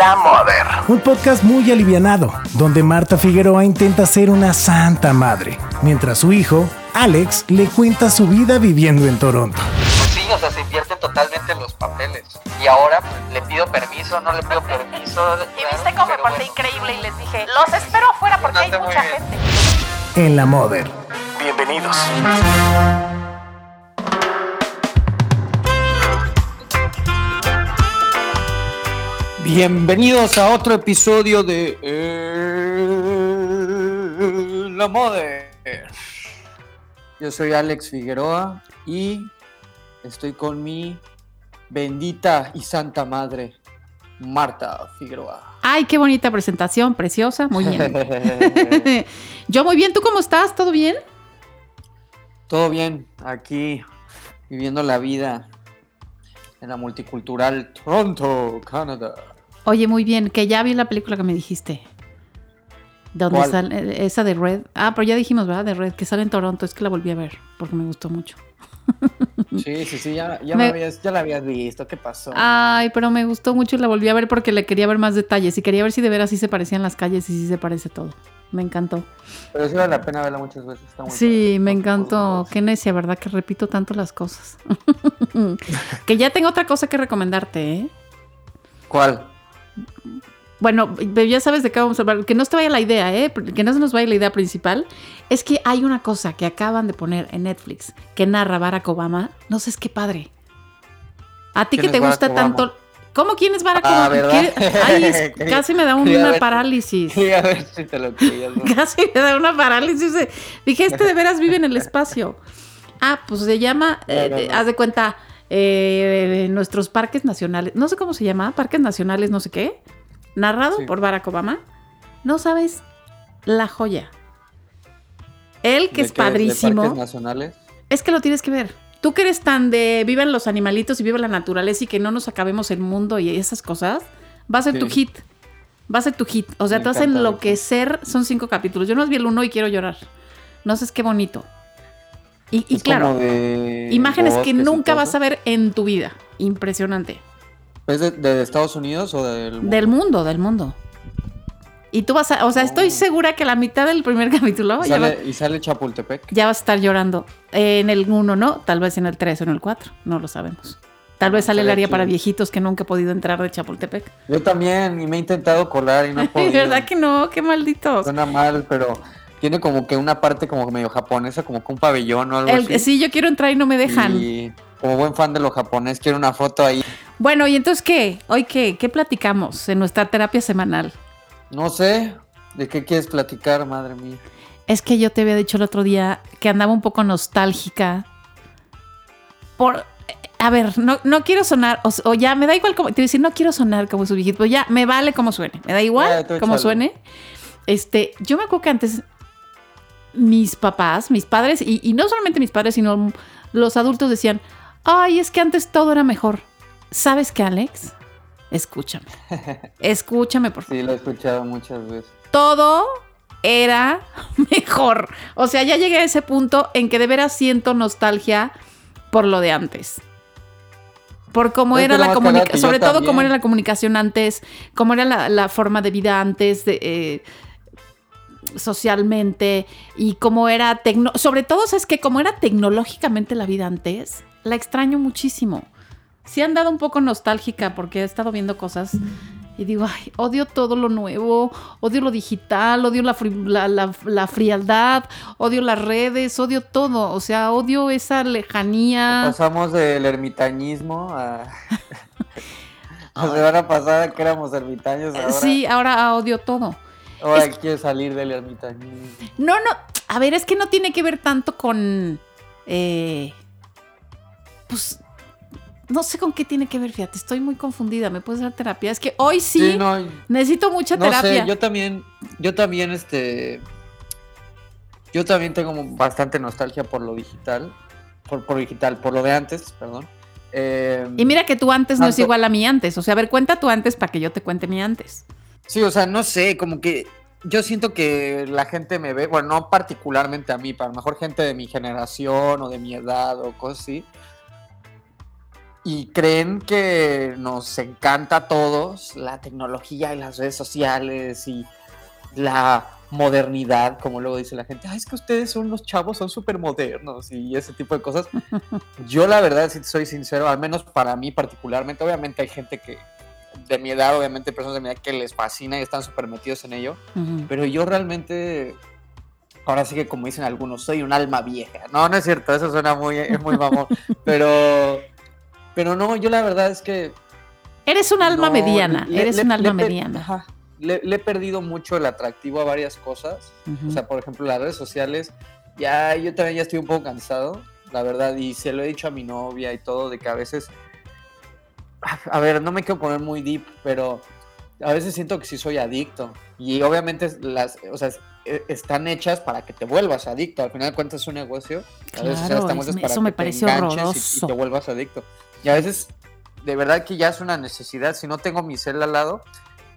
La Mother. Un podcast muy alivianado, donde Marta Figueroa intenta ser una santa madre, mientras su hijo, Alex, le cuenta su vida viviendo en Toronto. Sí, o sea, se invierten totalmente los papeles. Y ahora pues, le pido permiso, no le pido permiso. Y viste cómo me porté increíble y les dije, los espero afuera porque hay mucha gente. En La Mother. Bienvenidos. Bienvenidos a otro episodio de eh, La Mother. Yo soy Alex Figueroa y estoy con mi bendita y santa madre, Marta Figueroa. Ay, qué bonita presentación, preciosa, muy bien. Yo muy bien, ¿tú cómo estás? ¿Todo bien? Todo bien, aquí viviendo la vida en la multicultural Toronto, Canadá. Oye, muy bien, que ya vi la película que me dijiste. Donde sale esa de Red. Ah, pero ya dijimos, ¿verdad? De Red, que sale en Toronto. Es que la volví a ver porque me gustó mucho. Sí, sí, sí, ya, ya, Me- me habías- ya la habías visto, ¿qué pasó? Ay, pero me gustó mucho y la volví a ver porque le quería ver más detalles y quería ver si de veras sí se parecían las calles y sí se parece todo. Me encantó. Pero sí vale la pena verla muchas veces. está muy Sí, padre. me encantó. Qué necia, ¿verdad? Que repito tanto las cosas. que ya tengo otra cosa que recomendarte, ¿eh? ¿Cuál? Bueno, ya sabes de qué vamos a hablar. Que no se te vaya la idea, ¿eh? Que no se nos vaya la idea principal. Es que hay una cosa que acaban de poner en Netflix que narra Barack Obama. No sé, es qué padre. A ti ¿Quién que te Barack gusta Obama? tanto. ¿Cómo quién es Barack Ah, Obama? ¿verdad? ¿Quién- Ay, es- casi me da una ver- parálisis. Sí, a ver si te lo creías. ¿no? Casi me da una parálisis. Dije, este de veras vive en el espacio. Ah, pues se llama, eh, no, no. haz de cuenta, eh, nuestros parques nacionales. No sé cómo se llama, parques nacionales, no sé qué. Narrado Sí. por Barack Obama. No sabes la joya. Él, que ¿De es qué? ¿De padrísimo. parques nacionales? Es que lo tienes que ver. Tú que eres tan de viven los animalitos y vive la naturaleza y que no nos acabemos el mundo y esas cosas, va a ser tu hit. Va a ser tu hit. O sea, Me te vas a enloquecer. Son cinco capítulos. Yo no vi el uno y quiero llorar. No sé, es qué bonito. Y, y claro, de imágenes que nunca vas a ver en tu vida. Impresionante. ¿Es de, de Estados Unidos o del mundo? Del mundo, del mundo. Y tú vas a, o sea, estoy Oh. segura que la mitad del primer capítulo ¿Y ya, va- sale, y sale Chapultepec. ya vas a estar llorando. En el 1 no, tal vez en el 3 o en el 4, no lo sabemos. Tal vez sale el área para viejitos que nunca he podido entrar de Chapultepec. Yo también, y me he intentado colar y no he podido. ¿Verdad que no? Qué malditos. Suena mal, pero tiene como que una parte como medio japonesa, como que un pabellón o algo El- así. sí, yo quiero entrar y no me dejan. Y como buen fan de lo japonés, quiero una foto ahí. Bueno, ¿y entonces qué? ¿Hoy qué? ¿Qué platicamos en nuestra terapia semanal? No sé, ¿de qué quieres platicar, madre mía? Es que yo te había dicho el otro día que andaba un poco nostálgica. Por. A ver, no, no quiero sonar, o, o ya me da igual como. Te voy a decir, no quiero sonar como su viejito, ya me vale como suene. Me da igual como suene. Este, yo me acuerdo que antes mis papás, mis padres, y, y no solamente mis padres, sino los adultos decían: Ay, es que antes todo era mejor. ¿Sabes qué, Alex? Escúchame. Escúchame, por favor Sí, lo he escuchado muchas veces. todo era mejor. O sea, ya llegué a ese punto en que de veras siento nostalgia por lo de antes. Por cómo Es que era la comunicación, sobre todo también. cómo era la comunicación antes, cómo era la, la forma de vida antes, de, eh, socialmente, y cómo era, tecno sobre todo, es que como era tecnológicamente la vida antes, la extraño muchísimo. Sí han dado un poco nostálgica porque he estado viendo cosas y digo, ay, odio todo lo nuevo, odio lo digital, odio la, fri- la, la- la frialdad, odio las redes, odio todo. O sea, odio esa lejanía. Pasamos del ermitañismo a. La semana pasada que éramos ermitaños, ahora, Sí, ahora odio todo. Ahora es- quiere salir del ermitañismo. No, no, a ver, es que no tiene que ver tanto con... eh, pues, no sé con qué tiene que ver, fíjate, estoy muy confundida, ¿me puedes dar terapia? Es que hoy sí, no, necesito mucha no terapia. sé, yo también, yo también, este, yo también tengo bastante nostalgia por lo digital, por, por digital, por lo de antes, perdón. Eh, Y mira que tú antes no es igual a mi antes. O sea, a ver, cuenta tú antes para que yo te cuente mi antes. Sí, o sea, no sé, como que yo siento que la gente me ve, bueno, no particularmente a mí, para lo mejor gente de mi generación o de mi edad o cosas así, y creen que nos encanta a todos la tecnología y las redes sociales y la modernidad, como luego dice la gente, "Ay, es que ustedes son los chavos, son súper modernos y ese tipo de cosas. Yo la verdad, si soy sincero, al menos para mí particularmente, obviamente hay gente que de mi edad, obviamente personas de mi edad que les fascina y están súper metidos en ello, pero yo realmente, ahora sí que como dicen algunos, soy un alma vieja. No, no es cierto, eso suena muy, es muy mamón, pero, pero no, yo la verdad es que Eres un alma no, mediana, le- eres le- un alma le mediana. ajá, le, le he perdido mucho el atractivo a varias cosas. Ujú. O sea, por ejemplo, las redes sociales, ya yo también ya estoy un poco cansado, la verdad, y se lo he dicho a mi novia y todo, de que a veces, a ver, no me quiero poner muy deep, pero a veces siento que sí soy adicto. Y obviamente las, o sea, e- están hechas para que te vuelvas adicto. Al final de cuentas es un negocio. A veces Claro, están es- para eso que me te parece enganches y- te vuelvas adicto. Y a veces, de verdad que ya es una necesidad. Si no tengo mi cel al lado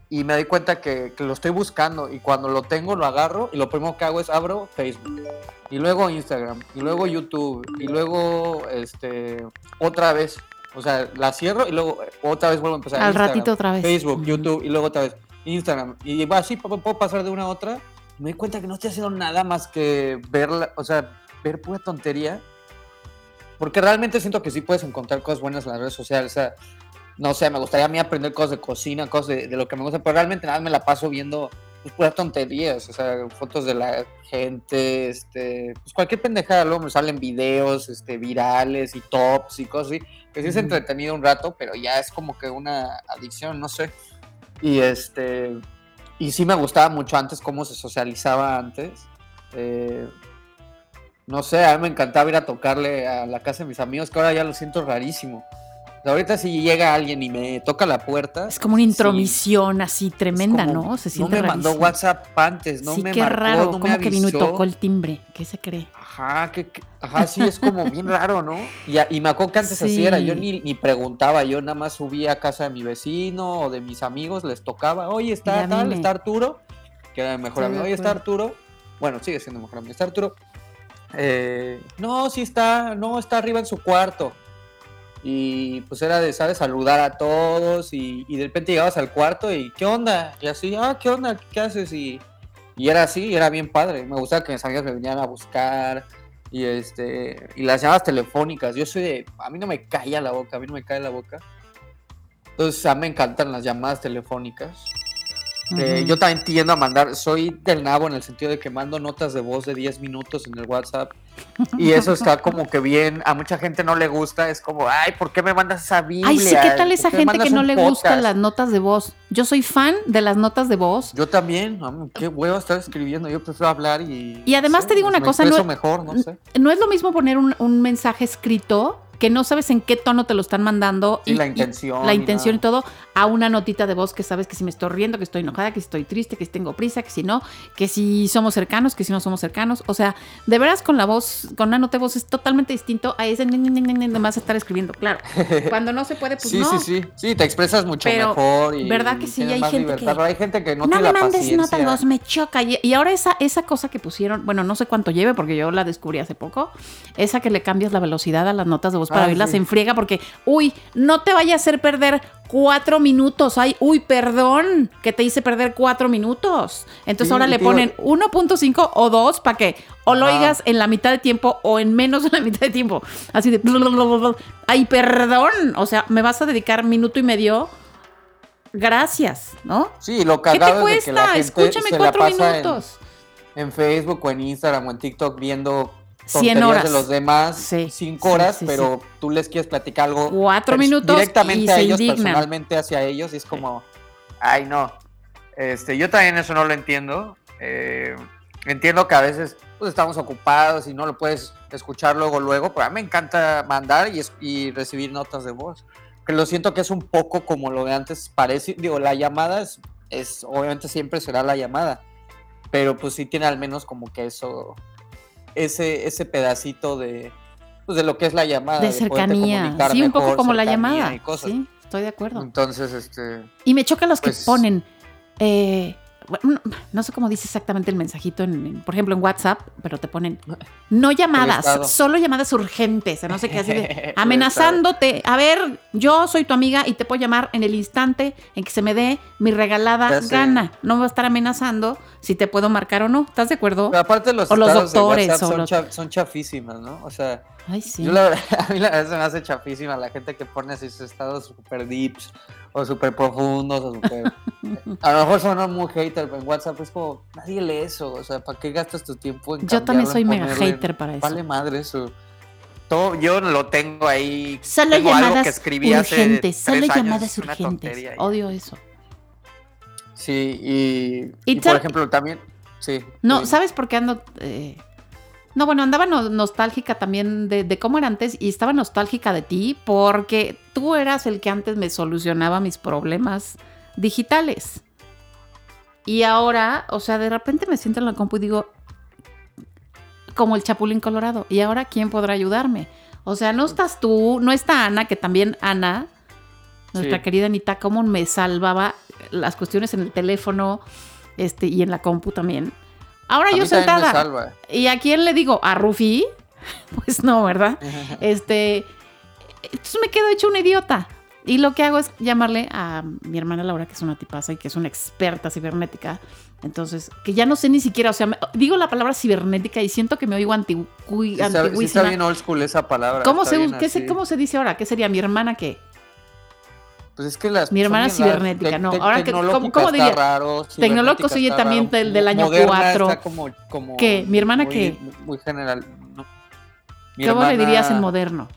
y me doy cuenta que, que lo estoy buscando y cuando lo tengo lo agarro y lo primero que hago es abro Facebook y luego Instagram y luego YouTube y luego este otra vez. O sea, la cierro y luego otra vez vuelvo a empezar. Al Instagram, ratito otra vez. Facebook. YouTube y luego otra vez Instagram. Y va así, puedo pasar de una a otra. Me doy cuenta que no estoy haciendo nada más que ver, la- o sea, ver pura tontería. Porque realmente siento que sí puedes encontrar cosas buenas en las redes sociales. O sea, no sé, me gustaría a mí aprender cosas de cocina, cosas de, de lo que me gusta, pero realmente nada más me la paso viendo pues, puras tonterías. O sea, fotos de la gente, este, pues cualquier pendejada. Luego me salen videos este, virales y tops y cosas así. Que sí es entretenido un rato, pero ya es como que una adicción, no sé. Y este. Y sí me gustaba mucho antes cómo se socializaba antes. Eh, no sé, a mí me encantaba ir a tocarle a la casa de mis amigos, que ahora ya lo siento rarísimo. Ahorita si llega alguien y me toca la puerta. Es como una sí, intromisión así tremenda, como, ¿no? Se siente No me mandó. WhatsApp antes, no sí, me qué marcó, raro, no me como que vino y tocó el timbre. ¿Qué se cree? Ajá, que, que- ajá, sí, es como bien raro, ¿no? Y, y me acuerdo que antes así era, yo ni, ni preguntaba, yo nada más subía a casa de mi vecino o de mis amigos, les tocaba, oye, está tal, está Arturo, que era mi mejor amigo, oye, está. Arturo, bueno, sigue siendo mejor amigo, está Arturo, Eh, no, sí está, no, está arriba en su cuarto. Y pues era de, ¿sabes? Saludar a todos y, de repente llegabas al cuarto y, ¿qué onda? Y así, ah, ¿qué onda? ¿Qué haces? Y, y era así, era bien padre. Me gustaba que mis amigas me vinieran a buscar y este y las llamadas telefónicas. Yo soy de, a mí no me calla la boca, a mí no me cae la boca. Entonces a mí me encantan las llamadas telefónicas. Eh, yo también tiendo a mandar, soy del nabo en el sentido de que mando notas de voz de 10 minutos en el WhatsApp y eso está como que bien, a mucha gente no le gusta, es como, ay, ¿por qué me mandas esa Biblia? Ay, sí, ¿qué tal ¿Por esa gente que no le gustan podcast?" las notas de voz? Yo soy fan de las notas de voz. Yo también, am, qué huevo estar escribiendo, yo prefiero hablar y... Y además no te digo pues una cosa, no- mejor, no sé. No es lo mismo poner un, un mensaje escrito que no sabes en qué tono te lo están mandando. Sí, la intención la y intención y todo, a una notita de voz que sabes que si me estoy riendo, que estoy enojada, que si estoy triste, que si tengo prisa, que si no, que si somos cercanos, que si no somos cercanos. O sea, de veras con la voz, con una nota de voz es totalmente distinto a ese de más estar escribiendo. Claro, cuando no se puede, pues sí, no. sí, sí, sí, te expresas mucho Pero, mejor y ¿verdad que sí? Hay gente libertad, que- pero hay gente que no, No, tiene me la mandes paciencia. nota de voz, me choca. Y, y ahora esa, esa cosa que pusieron, bueno, no sé cuánto lleve porque yo la descubrí hace poco, esa que le cambias la velocidad a las notas de voz para Ah, oírlas sí. en friega porque, uy, no te vaya a hacer perder cuatro minutos. Ay, uy, perdón, que te hice perder cuatro minutos. Entonces Sí, ahora le ponen 1.5 o 2 para que o lo oigas en la mitad de tiempo o en menos de la mitad de tiempo. Así de, ay, perdón. O sea, me vas a dedicar minuto y medio. Gracias, ¿no? Sí, lo ¿Qué te cagado es de que la cuesta? gente Escúchame se la cuatro en- minutos. En, Facebook o en Instagram o en TikTok viendo 100 tonterías horas. de los demás Sí, cinco sí, horas, sí, pero tú les quieres platicar algo Cuatro pers- minutos directamente y a se ellos, indignan. personalmente hacia ellos, y es como, ay no. Este, yo también eso no lo entiendo. Eh, entiendo que a veces pues, estamos ocupados y no lo puedes escuchar luego, luego, pero a mí me encanta mandar y, es- y recibir notas de voz. Que lo siento que es un poco como lo de antes parece. Digo, la llamada es, es obviamente siempre será la llamada, pero pues sí tiene al menos como que eso, ese, ese pedacito de, pues, de lo que es la llamada. De cercanía. comunicar Sí, un poco mejor, como la llamada. y cosas. Sí, estoy de acuerdo. Entonces, este, Y me choca los que Pues- ponen. eh, bueno, no, sé cómo dice exactamente el mensajito, en, en- por ejemplo en WhatsApp, pero te ponen no llamadas, solo llamadas urgentes, no sé qué, así de amenazándote. A ver, yo soy tu amiga y te puedo llamar en el instante en que se me dé mi regalada gana. No me va a estar amenazando si te puedo marcar o no. ¿Estás de acuerdo? Pero aparte los, O los de doctores, o son, los- son chafísimas, ¿no? O sea, Ay, sí. yo la verdad, a mí la verdad se me hace chafísima la gente que pone así sus estados super deeps o super profundos o super... a lo mejor son muy hater, pero en WhatsApp es como, nadie lee eso, o sea, ¿para qué gastas tu tiempo en Yo también soy mega en- hater para eso. Vale madre eso. Todo, yo lo tengo ahí. Solo tengo algo llamadas que escribí hace urgentes, solo tres años, llamadas urgentes. Odio eso. Sí, y, Y y por ejemplo también, sí. No. ¿sabes por qué ando? eh, No, bueno, andaba no- nostálgica también de, de cómo era antes y estaba nostálgica de ti porque tú eras el que antes me solucionaba mis problemas digitales. Y ahora, o sea, de repente me siento en la compu y digo, como el Chapulín Colorado, ¿y ahora quién podrá ayudarme? O sea, no estás tú, no está Ana, que también Ana, nuestra Sí. querida Anita, cómo me salvaba las cuestiones en el teléfono este, y en la compu también. Ahora A yo sentada. ¿Y a quién le digo? ¿A Rufi? Pues no, ¿verdad? Este. Entonces me quedo hecho una idiota. Y lo que hago es llamarle a mi hermana Laura, que es una tipaza y que es una experta cibernética. Entonces, que ya no sé ni siquiera, o sea, me- digo la palabra cibernética y siento que me oigo antigui- Sí está, sí está antiguísima. bien old school esa palabra. ¿Cómo, se, qué se-. ¿Cómo se dice ahora? ¿Qué sería mi hermana qué? Pues es que las Mi hermana cibernética, Tec- no, ahora que- ¿cómo- cómo diría? raro, Tecnológico oye está también del- del año moderna cuatro. está como, como ¿Qué? ¿Mi hermana muy, qué? Muy general. no. Mi ¿Cómo le hermana- dirías en moderno?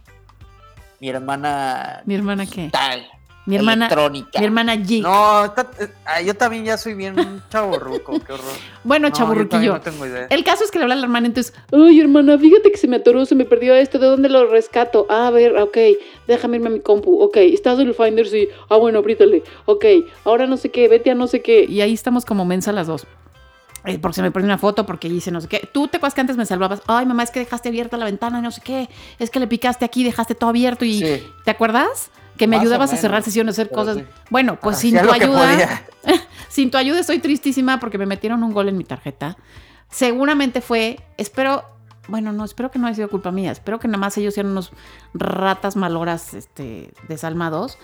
Mi hermana. ¿Mi hermana qué? Tal. Mi hermana, Electrónica. mi hermana Geek. No, está- eh, ah, yo también ya soy bien chaborruco, qué horror. bueno, No, chaburruquillo. No tengo idea. El caso es que le habla a la hermana, entonces, ay, hermana, fíjate que se me atoró, se me perdió esto, ¿de dónde lo rescato? Ah, a ver, ok, déjame irme a mi compu, ok, estás en el Finder, sí, ah, bueno, apriétale, ok, ahora no sé qué, vete a no sé qué. Y ahí estamos como mensa las dos. Eh, porque se me perdió una foto, porque hice no sé qué. Tú te acuerdas que antes me salvabas. Ay, mamá, es que dejaste abierta la ventana, no sé qué. Es que le picaste aquí, dejaste todo abierto y. Sí. ¿Te acuerdas? Que me Más ayudabas a cerrar sesiones, a hacer pero cosas. sí. Bueno, pues sin tu ayuda. Sin tu ayuda estoy tristísima porque me metieron un gol en mi tarjeta. Seguramente fue, espero, bueno, no, espero que no haya sido culpa mía. Espero que nada más ellos sean unos ratas maloras, este, desalmados.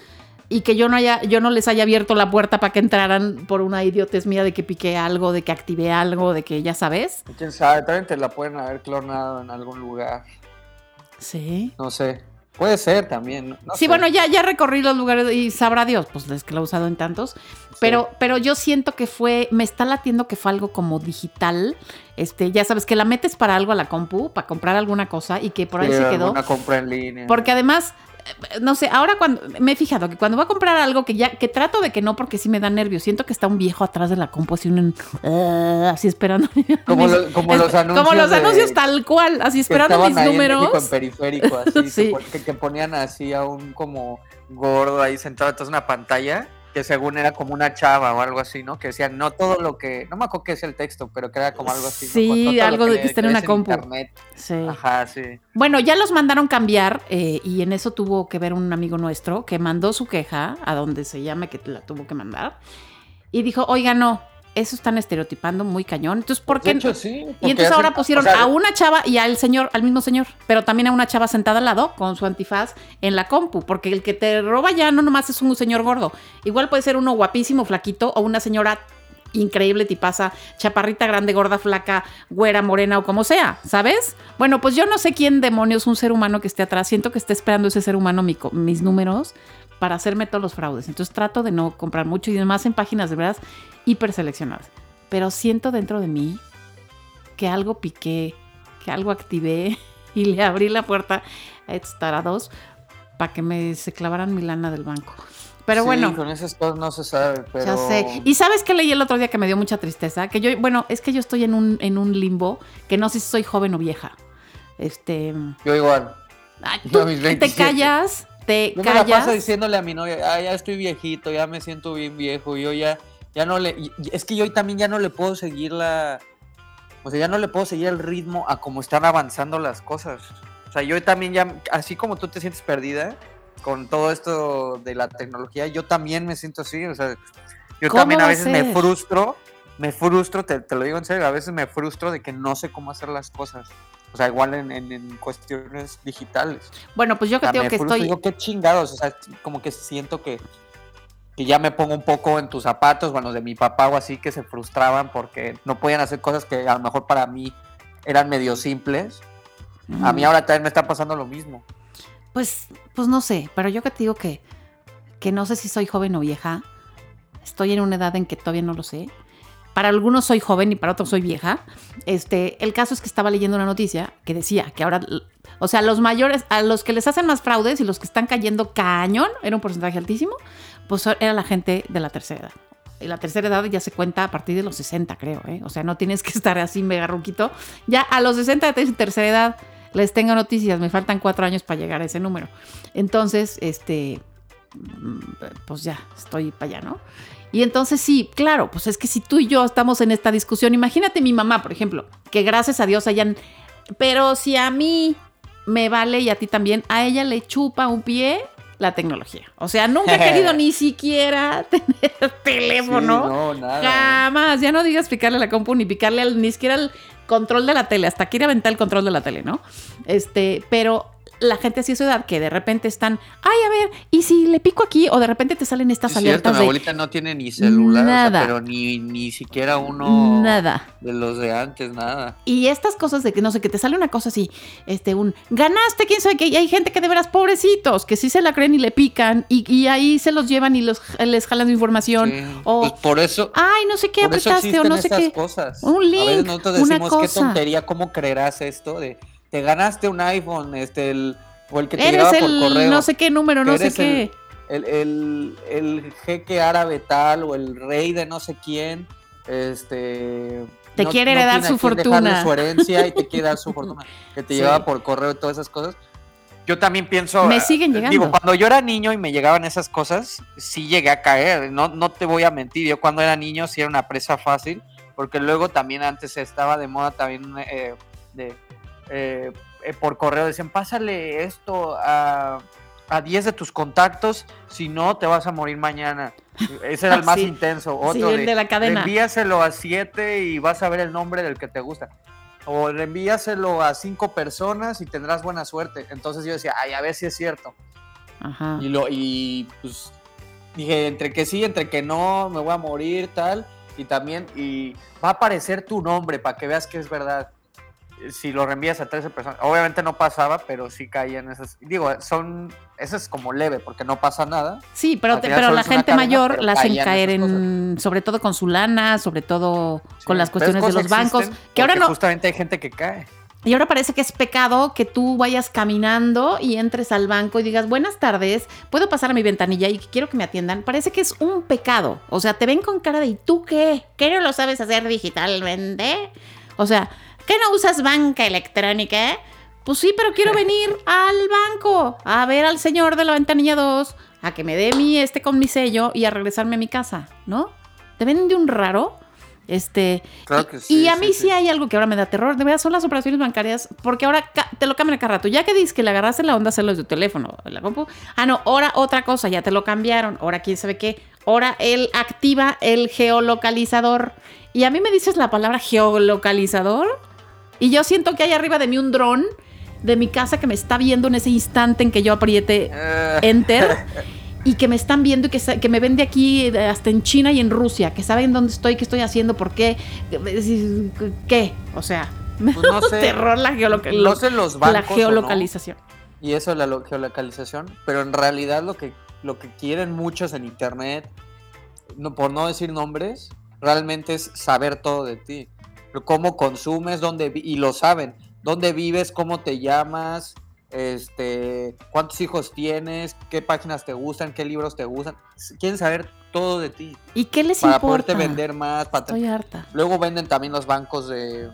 Y que yo no haya, yo no les haya abierto la puerta para que entraran por una idiotez mía de que piqué algo, de que activé algo, de que ya sabes. Quién sabe, también te la pueden haber clonado en algún lugar. Sí. No sé. Puede ser también. no- sí, sé. bueno, ya, ya recorrí los lugares y sabrá Dios, pues es que lo he usado en tantos. Pero, pero yo siento que fue, me está latiendo que fue algo como digital. Este, ya sabes, que la metes para algo a la compu, para comprar alguna cosa, y que por ahí Sí, se quedó. alguna compra en línea. Porque además, no sé, ahora cuando me he fijado que cuando voy a comprar algo que ya, que trato de que no, porque sí me da nervios. Siento que está un viejo atrás de la compu, así, un, eh, así esperando. Como, mis- lo- como es- los anuncios. Como los de- anuncios tal cual, así esperando mis ahí en números. en periférico, así, Sí. que, pon- que, que ponían así a un como gordo ahí sentado entonces una pantalla que según era como una chava o algo así, ¿no? Que decían no todo lo que, no me acuerdo qué es el texto, pero que era como algo así. Sí, algo de que está en una compu. internet. Sí. Ajá, sí. Bueno, ya los mandaron cambiar eh, y en eso tuvo que ver un amigo nuestro que mandó su queja a donde se llame que la tuvo que mandar y dijo, oiga, no, eso están estereotipando muy cañón. Entonces, ¿por De qué? hecho, sí, y entonces ahora pusieron o sea, a una chava y al señor, al mismo señor, pero también a una chava sentada al lado con su antifaz en la compu, porque el que te roba ya no nomás es un señor gordo, igual puede ser uno guapísimo, flaquito o una señora increíble tipaza, chaparrita, grande, gorda, flaca, güera, morena o como sea, ¿sabes? Bueno, pues yo no sé quién demonios un ser humano que esté atrás, siento que está esperando ese ser humano mi mis números para hacerme todos los fraudes. Entonces trato de no comprar mucho y además en páginas de verdad hiper seleccionadas. Pero siento dentro de mí que algo piqué, que algo activé y le abrí la puerta a estos tarados para que me se clavaran mi lana del banco. Pero sí, bueno, con esas cosas no se sabe, pero... ya sé. ¿Y sabes qué leí el otro día que me dio mucha tristeza? Que yo, bueno, es que yo estoy en un, en un limbo que no sé si soy joven o vieja. Este. Yo igual. ay, Yo tú a mis te 27. callas, te Yo me la paso callas. diciéndole a mi novia, ah, ya estoy viejito, ya me siento bien viejo, yo ya, ya no le, es que yo también ya no le puedo seguir la, o sea, ya no le puedo seguir el ritmo a cómo están avanzando las cosas. O sea, yo también ya, así como tú te sientes perdida con todo esto de la tecnología, yo también me siento así, o sea, yo ¿Cómo también a veces me frustro me frustro, te, te lo digo en serio, a veces me frustro de que no sé cómo hacer las cosas. O sea, igual en, en- en cuestiones digitales. Bueno, pues yo O que sea, tengo que estoy. digo, qué chingados. O sea, como que siento que, que ya me pongo un poco en tus zapatos, bueno, de mi papá o así, que se frustraban porque no podían hacer cosas que a lo mejor para mí eran medio simples. A mí ahora también me está pasando lo mismo. Pues, pues no sé, pero yo que te digo que, que no sé si soy joven o vieja. Estoy en una edad en que todavía no lo sé. Para algunos soy joven y para otros soy vieja. Este, el caso es que estaba leyendo una noticia que decía que ahora, o sea, los mayores, a los que les hacen más fraudes y los que están cayendo cañón, era un porcentaje altísimo, pues era la gente de la tercera edad. Y la tercera edad ya se cuenta a partir de los 60, creo, ¿eh? O sea, no tienes que estar así mega ruquito. Ya a los 60 de tercera edad les tengo noticias, me faltan cuatro años para llegar a ese número. Entonces, este, mm, pues ya, estoy para allá, ¿no? Y entonces sí, claro, pues es que si tú y yo estamos en esta discusión, imagínate mi mamá, por ejemplo, que gracias a Dios hayan, pero si a mí me vale y a ti también, a ella le chupa un pie la tecnología. O sea, nunca he querido ni siquiera tener teléfono. Sí, no, nada. Jamás, ya no digas picarle a la compu ni picarle al, ni siquiera al control de la tele, hasta quiere aventar el control de la tele, ¿no? Este, pero la gente así de su edad que de repente están, ay, a ver, y si le pico aquí, o de repente te salen estas es cierto, alertas mi de abuelita no tiene ni celular, o sea, Nada. pero ni, ni siquiera uno nada. de los de antes, nada. Y estas cosas de que no sé, que te sale una cosa así, este, un ganaste, quién sabe qué, y hay gente que de veras pobrecitos, que sí se la creen y le pican, y, y ahí se los llevan y los, les jalan su información, Sí, o Pues por eso, ay, no sé qué apretaste, o no sé qué. cosas. Un A veces link, nosotros una decimos, qué tontería, ¿cómo creerás esto? De, te ganaste un iPhone, este, el, o el que te Eres llegaba por el correo. no sé qué número, no sé qué. El, el, el jeque árabe tal, o el rey de no sé quién, este... Te quiere heredar su fortuna. su herencia y te quiere dar su fortuna. Que te Sí. llegaba por correo y todas esas cosas. Yo también pienso. Me eh, siguen llegando. Digo, cuando yo era niño y me llegaban esas cosas, sí llegué a caer. No, no te voy a mentir. Yo cuando era niño sí era una presa fácil. Porque luego también antes estaba de moda también eh, de. Eh, eh, por correo decían, pásale esto a, a 10 de tus contactos, si no te vas a morir mañana. Ese era el más Sí. intenso. Sí, Otro el de la cadena. Envíaselo a 7 y vas a ver el nombre del que te gusta. O envíaselo a cinco personas y tendrás buena suerte. Entonces yo decía, ay, a ver si es cierto. Ajá. Y lo, y pues dije, entre que sí, entre que no, me voy a morir, tal. Y también, y va a aparecer tu nombre para que veas que es verdad. Si lo reenvías a 13 personas. Obviamente no pasaba, pero sí caían esas. Digo, son. Eso es como leve, porque no pasa nada. Sí, pero, te- pero la gente cadena, mayor la hacen caer en, sobre todo con su lana, sobre todo con las cuestiones de los bancos, que ahora no, Justamente hay gente que cae. y ahora parece que es pecado que tú vayas caminando y entres al banco y digas, buenas tardes, puedo pasar a mi ventanilla y quiero que me atiendan. Parece que es un pecado. O sea, te ven con cara de, ¿y tú qué? ¿Qué no lo sabes hacer digitalmente? O sea, ¿qué no usas banca electrónica? Pues sí, pero quiero venir al banco a ver al señor de la ventanilla 2, a que me dé mi este con mi sello y a regresarme a mi casa, ¿no? Te ven de un raro. Este, Claro y, que sí, y a mí sí, sí. hay algo que ahora me da terror. De verdad, son las operaciones bancarias. Porque ahora te lo cambian a cada rato. Ya que dices que le agarraste la onda hacerlo desde tu teléfono, la compu. Ah, no, ahora otra cosa, ya te lo cambiaron. Ahora quién sabe qué. Ahora él activa el geolocalizador. Y a mí me dices la palabra geolocalizador. Y yo siento que hay arriba de mí un dron de mi casa que me está viendo en ese instante en que yo apriete Eh, enter y que me están viendo y que, que me ven de aquí hasta en China y en Rusia, que saben dónde estoy, qué estoy haciendo, por qué, qué, o sea, me Pues no sé, terror la, geoloca- no sé los bancos la no, geolocalización. y eso la lo- geolocalización, pero en realidad lo que, lo que quieren muchos en internet, no, por no decir nombres, realmente es saber todo de ti. Cómo consumes, dónde y lo saben, dónde vives, cómo te llamas, este, cuántos hijos tienes, qué páginas te gustan, qué libros te gustan. Quieren saber todo de ti ¿Y qué les para importa? poderte vender más, para Estoy harta. Luego venden también los bancos de,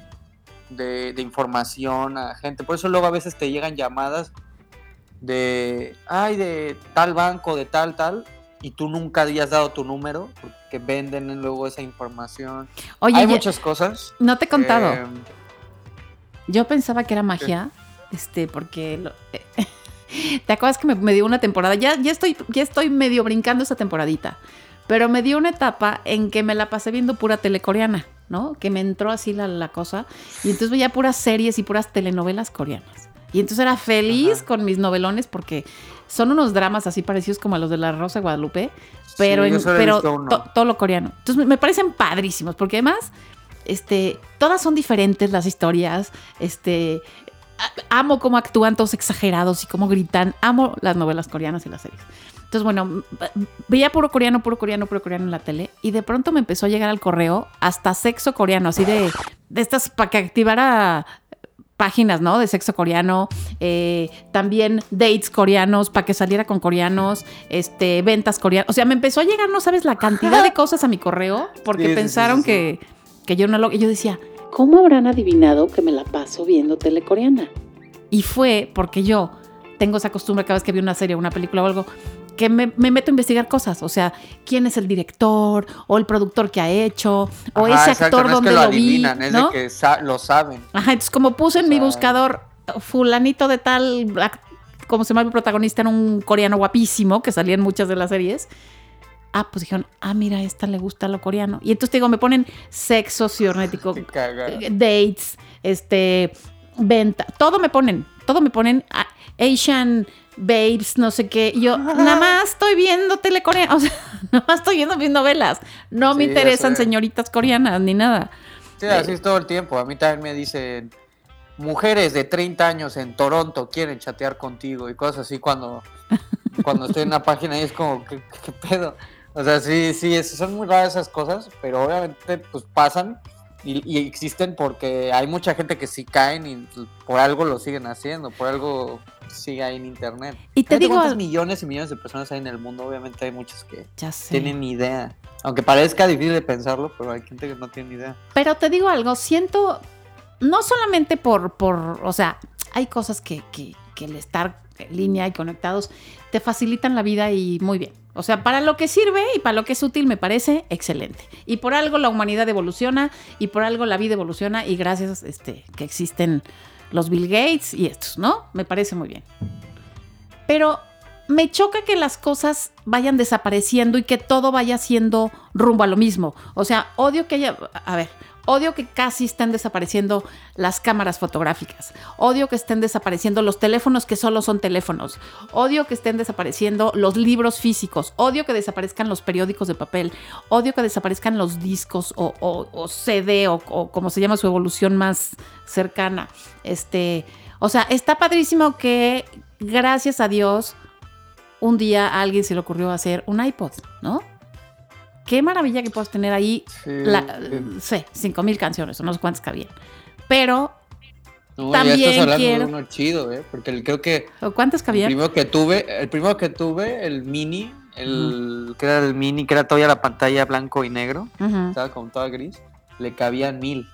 de, de información a gente. Por eso luego a veces te llegan llamadas de, ay, de tal banco, de tal, tal, y tú nunca habías dado tu número, porque venden luego esa información. Oye, Hay ya- muchas cosas. no te he contado. eh, Yo pensaba que era magia, este, porque lo- ¿te acuerdas que me, me dio una temporada? Ya, ya estoy, ya estoy medio brincando esa temporadita. Pero me dio una etapa en que me la pasé viendo pura tele coreana, ¿no? Que me entró así la, la cosa. Y entonces veía puras series y puras telenovelas coreanas. Y entonces era feliz Ajá. con mis novelones porque son unos dramas así parecidos como a los de la Rosa de Guadalupe, pero, Sí, en- pero to- todo lo coreano. Entonces me- parecen padrísimos porque además, este, todas son diferentes las historias, este, amo cómo actúan todos exagerados y cómo gritan, amo las novelas coreanas y las series. Entonces, bueno, veía puro coreano, puro coreano, puro coreano en la tele y de pronto me empezó a llegar al correo hasta sexo coreano, así de, de estas para que activara páginas, ¿no? De sexo coreano, eh, también dates coreanos para que saliera con coreanos, este, ventas coreanas. O sea, me empezó a llegar, no sabes, la cantidad de cosas a mi correo porque Sí, sí, sí, pensaron sí, sí. Que, que yo no lo... Y yo decía, ¿cómo habrán adivinado que me la paso viendo tele coreana? Y fue porque yo tengo esa costumbre cada vez que veo una serie o una película o algo, que me, me meto a investigar cosas. O sea, quién es el director o el productor que ha hecho o Ajá, ese exacto, actor no es donde que lo, lo, vi. adivinan, es ¿no? de que sa- lo saben. Ajá, entonces como puse en mi sea- buscador fulanito de tal, como se llama el protagonista, era un coreano guapísimo que salía en muchas de las series. Ah, pues dijeron, ah, mira, a esta le gusta lo coreano. Y entonces te digo, me ponen sexo cibernético, eh, dates, este, venta, todo me ponen, todo me ponen Asian babes, no sé qué. Yo nada más estoy viendo tele coreana, o sea, nada más estoy viendo mis novelas. No me Sí, interesan señoritas coreanas ni nada. Sí, así es todo el tiempo. A mí también me dicen, mujeres de 30 años en Toronto quieren chatear contigo y cosas así cuando, cuando estoy en una página y es como, ¿qué, qué pedo? O sea, sí, sí, son muy raras esas cosas, pero obviamente pues pasan y, y existen porque hay mucha gente que sí caen y por algo lo siguen haciendo, por algo sigue ahí en internet. Y te digo, millones y millones de personas hay en el mundo, obviamente hay muchas que ya sé. tienen idea. Aunque parezca difícil de pensarlo, pero hay gente que no tiene ni idea. Pero te digo algo, siento, no solamente por, por o sea, hay cosas que, que, que el estar en línea y conectados te facilitan la vida y muy bien. O sea, para lo que sirve y para lo que es útil me parece excelente. Y por algo la humanidad evoluciona y por algo la vida evoluciona y gracias este, que existen los Bill Gates y estos, ¿no? Me parece muy bien. Pero me choca que las cosas vayan desapareciendo y que todo vaya siendo rumbo a lo mismo. O sea, odio que haya, a ver, odio que casi estén desapareciendo las cámaras fotográficas. Odio que estén desapareciendo los teléfonos que solo son teléfonos. Odio que estén desapareciendo los libros físicos. Odio que desaparezcan los periódicos de papel. Odio que desaparezcan los discos o, CD o, o como se llama su evolución más cercana. Este, o sea, está padrísimo que gracias a Dios un día a alguien se le ocurrió hacer un iPod, ¿no? Qué maravilla que puedas tener ahí, Sí, la, sí. sé, cinco mil canciones, o no sé cuántas cabían. Pero, No, También ya estás hablando quiero- de uno chido, ¿eh? Porque el- creo que ¿o ¿cuántas el cabían? primero que tuve, el primero que tuve, el mini, el que era el mini, que era todavía la pantalla blanco y negro, estaba como toda gris, le cabían mil.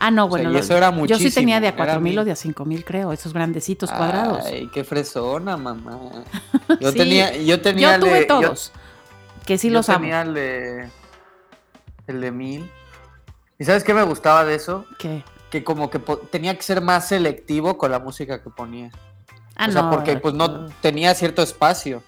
Ah, no, O sea, bueno. y lo- eso era yo sí muchísimo, tenía de a era cuatro mil mil. o de a cinco mil, creo, esos grandecitos cuadrados. Ay, qué fresona, mamá. Yo Sí, tenía, yo tenía yo el tuve de- yo- todos, que sí yo los amo. tenía el de, el de mil. ¿Y sabes qué me gustaba de eso? ¿Qué? Que como que tenía que ser más selectivo con la música que ponía. Ah, o sea, no. porque pues no tenía cierto espacio.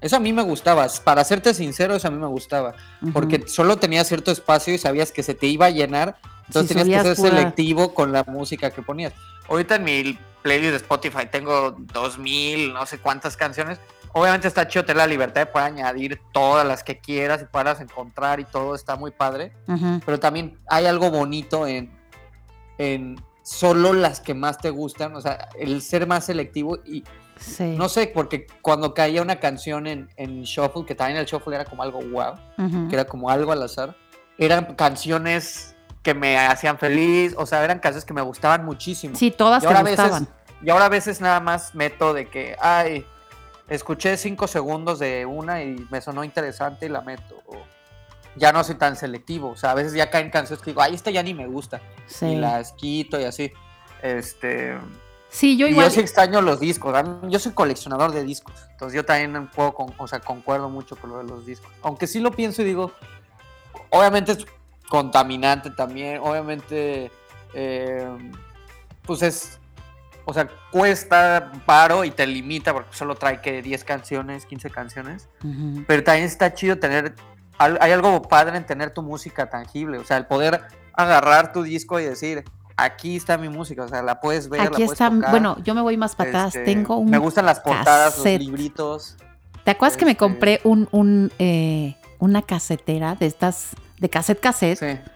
Eso a mí me gustaba. Para serte sincero, eso a mí me gustaba. Ujú. Porque solo tenía cierto espacio y sabías que se te iba a llenar. Entonces tenías que ser pura- selectivo con la música que ponías. Ahorita en mi playlist de Spotify tengo 2000, no sé cuántas canciones. Obviamente está chido tener la libertad de poder añadir todas las que quieras y puedas encontrar y todo está muy padre. Pero también hay algo bonito en, en solo las que más te gustan. O sea, el ser más selectivo y Sí. no sé, porque cuando caía una canción en, en Shuffle, que también el Shuffle era como algo wow, Ujú. que era como algo al azar, eran canciones que me hacían feliz, o sea, eran canciones que me gustaban muchísimo. Sí, todas y te ahora, a veces, gustaban. y ahora a veces nada más meto de que, ay, escuché cinco segundos de una y me sonó interesante y la meto. ya no soy tan selectivo, o sea, a veces ya caen canciones que digo, ay, esta ya ni me gusta, Sí. y las quito y así. Este, Sí, yo y igual. yo sí extraño los discos. Yo soy coleccionador de discos. Entonces yo también puedo, con- o sea, concuerdo mucho con lo de los discos. Aunque sí lo pienso y digo, obviamente es contaminante también. Obviamente, eh, pues es, o sea, cuesta paro y te limita porque solo trae que 10 canciones, 15 canciones. Pero también está chido tener hay algo padre en tener tu música tangible, o sea, el poder agarrar tu disco y decir, aquí está mi música, o sea, la puedes ver, la Aquí puedes está, tocar, bueno, yo me voy más para este, Tengo un Me gustan las portadas, cassette. los libritos. ¿Te acuerdas que me Este- compré un, un, eh, una casetera de estas, de cassette cassette, Sí.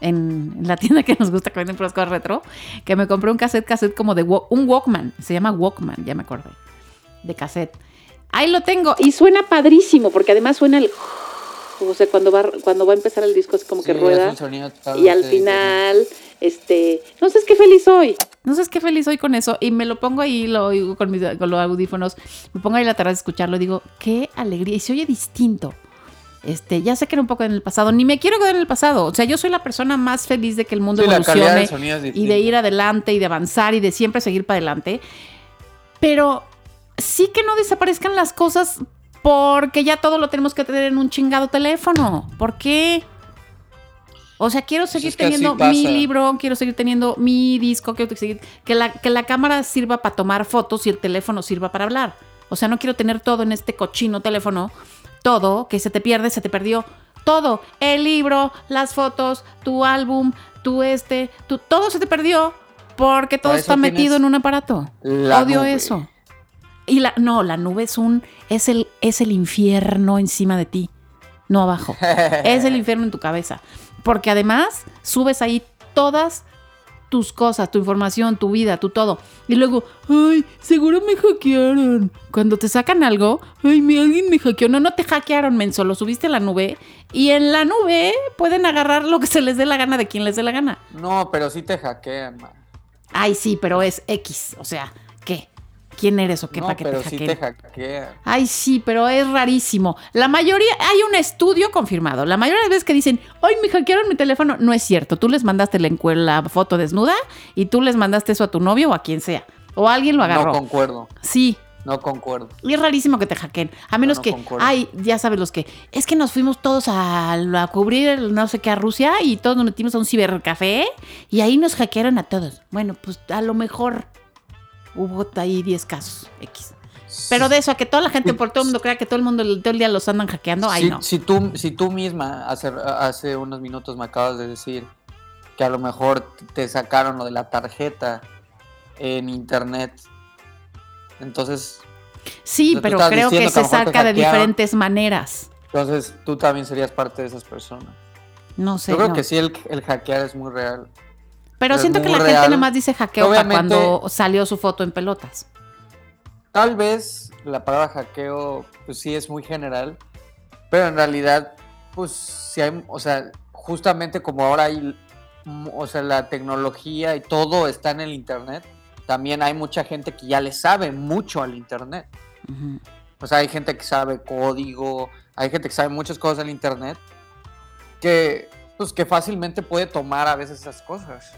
En, en la tienda que nos gusta que venden puras cosas retro? Que me compré un cassette cassette como de un Walkman, se llama Walkman, ya me acordé, de cassette. Ahí lo tengo y suena padrísimo, porque además suena el... O sea, cuando va, cuando va a empezar el disco es como que Sí, rueda. un sonido Y al diferente. final, este, no sé qué feliz soy. No sé qué feliz soy con eso. Y me lo pongo ahí, lo oigo con, mis, con los audífonos. Me pongo ahí la tarde a escucharlo. y Digo, qué alegría. Y se oye distinto. Este, ya sé que era un poco en el pasado. Ni me quiero quedar en el pasado. O sea, yo soy la persona más feliz de que el mundo Sí, la calidad del evolucione y de ir adelante y de avanzar y de siempre seguir para adelante. Pero sí que no desaparezcan las cosas porque ya todo lo tenemos que tener en un chingado teléfono. ¿Por qué? O sea, quiero seguir es que así teniendo mi libro, quiero seguir teniendo mi disco, quiero seguir que la, que la cámara sirva para tomar fotos y el teléfono sirva para hablar. O sea, no quiero tener todo en este cochino teléfono, todo, que se te pierde, se te perdió, todo, el libro, las fotos, tu álbum, tu este, tu, todo se te perdió porque todo está metido en un aparato. la Odio nube. eso. Y la, no, la nube es un, es el, es el infierno encima de ti, no abajo. es el infierno en tu cabeza. Porque además subes ahí todas tus cosas, tu información, tu vida, tu todo. Y luego, ay, seguro me hackearon. Cuando te sacan algo, ay, mi alguien me hackeó. No, no te hackearon, menso, lo subiste a la nube. Y en la nube pueden agarrar lo que se les dé la gana de quien les dé la gana. No, pero sí te hackean, man. Ay, sí, pero es X. O sea. ¿Quién eres o qué No, para que pero te sí hackeen? te. Ay, sí, pero es rarísimo. La mayoría, hay un estudio confirmado. La mayoría de veces que dicen, ay, me hackearon mi teléfono, no es cierto. Tú les mandaste la, foto desnuda y tú les mandaste eso a tu novio o a quien sea. O alguien lo agarró. No concuerdo, Sí. no concuerdo. Y es rarísimo que te hackeen. A menos no que, concuerdo. ay, ya sabes los que. Es que nos fuimos todos a, a cubrir el no sé qué a Rusia y todos nos metimos a un cibercafé y ahí nos hackearon a todos. Bueno, pues a lo mejor hubo ahí 10 casos X. Pero de eso, a que toda la gente, por todo el mundo crea que todo el mundo todo el día los andan hackeando, ay si, no. si tú, si tú misma hace, hace unos minutos me acabas de decir que a lo mejor te sacaron lo de la tarjeta en internet, entonces, Sí, pero creo que se saca de diferentes maneras. entonces tú también serías parte de esas personas. No sé. Yo creo no. que sí, el, el hackear es muy real. Pero es siento que la gente real. nomás dice hackeo para cuando salió su foto en pelotas. Tal vez la palabra hackeo, pues sí es muy general, pero en realidad, pues sí hay, o sea, justamente como ahora hay, o sea, la tecnología y todo está en el internet, también hay mucha gente que ya le sabe mucho al internet. Ujú. O sea, hay gente que sabe código, hay gente que sabe muchas cosas del internet, que, pues, que fácilmente puede tomar a veces esas cosas.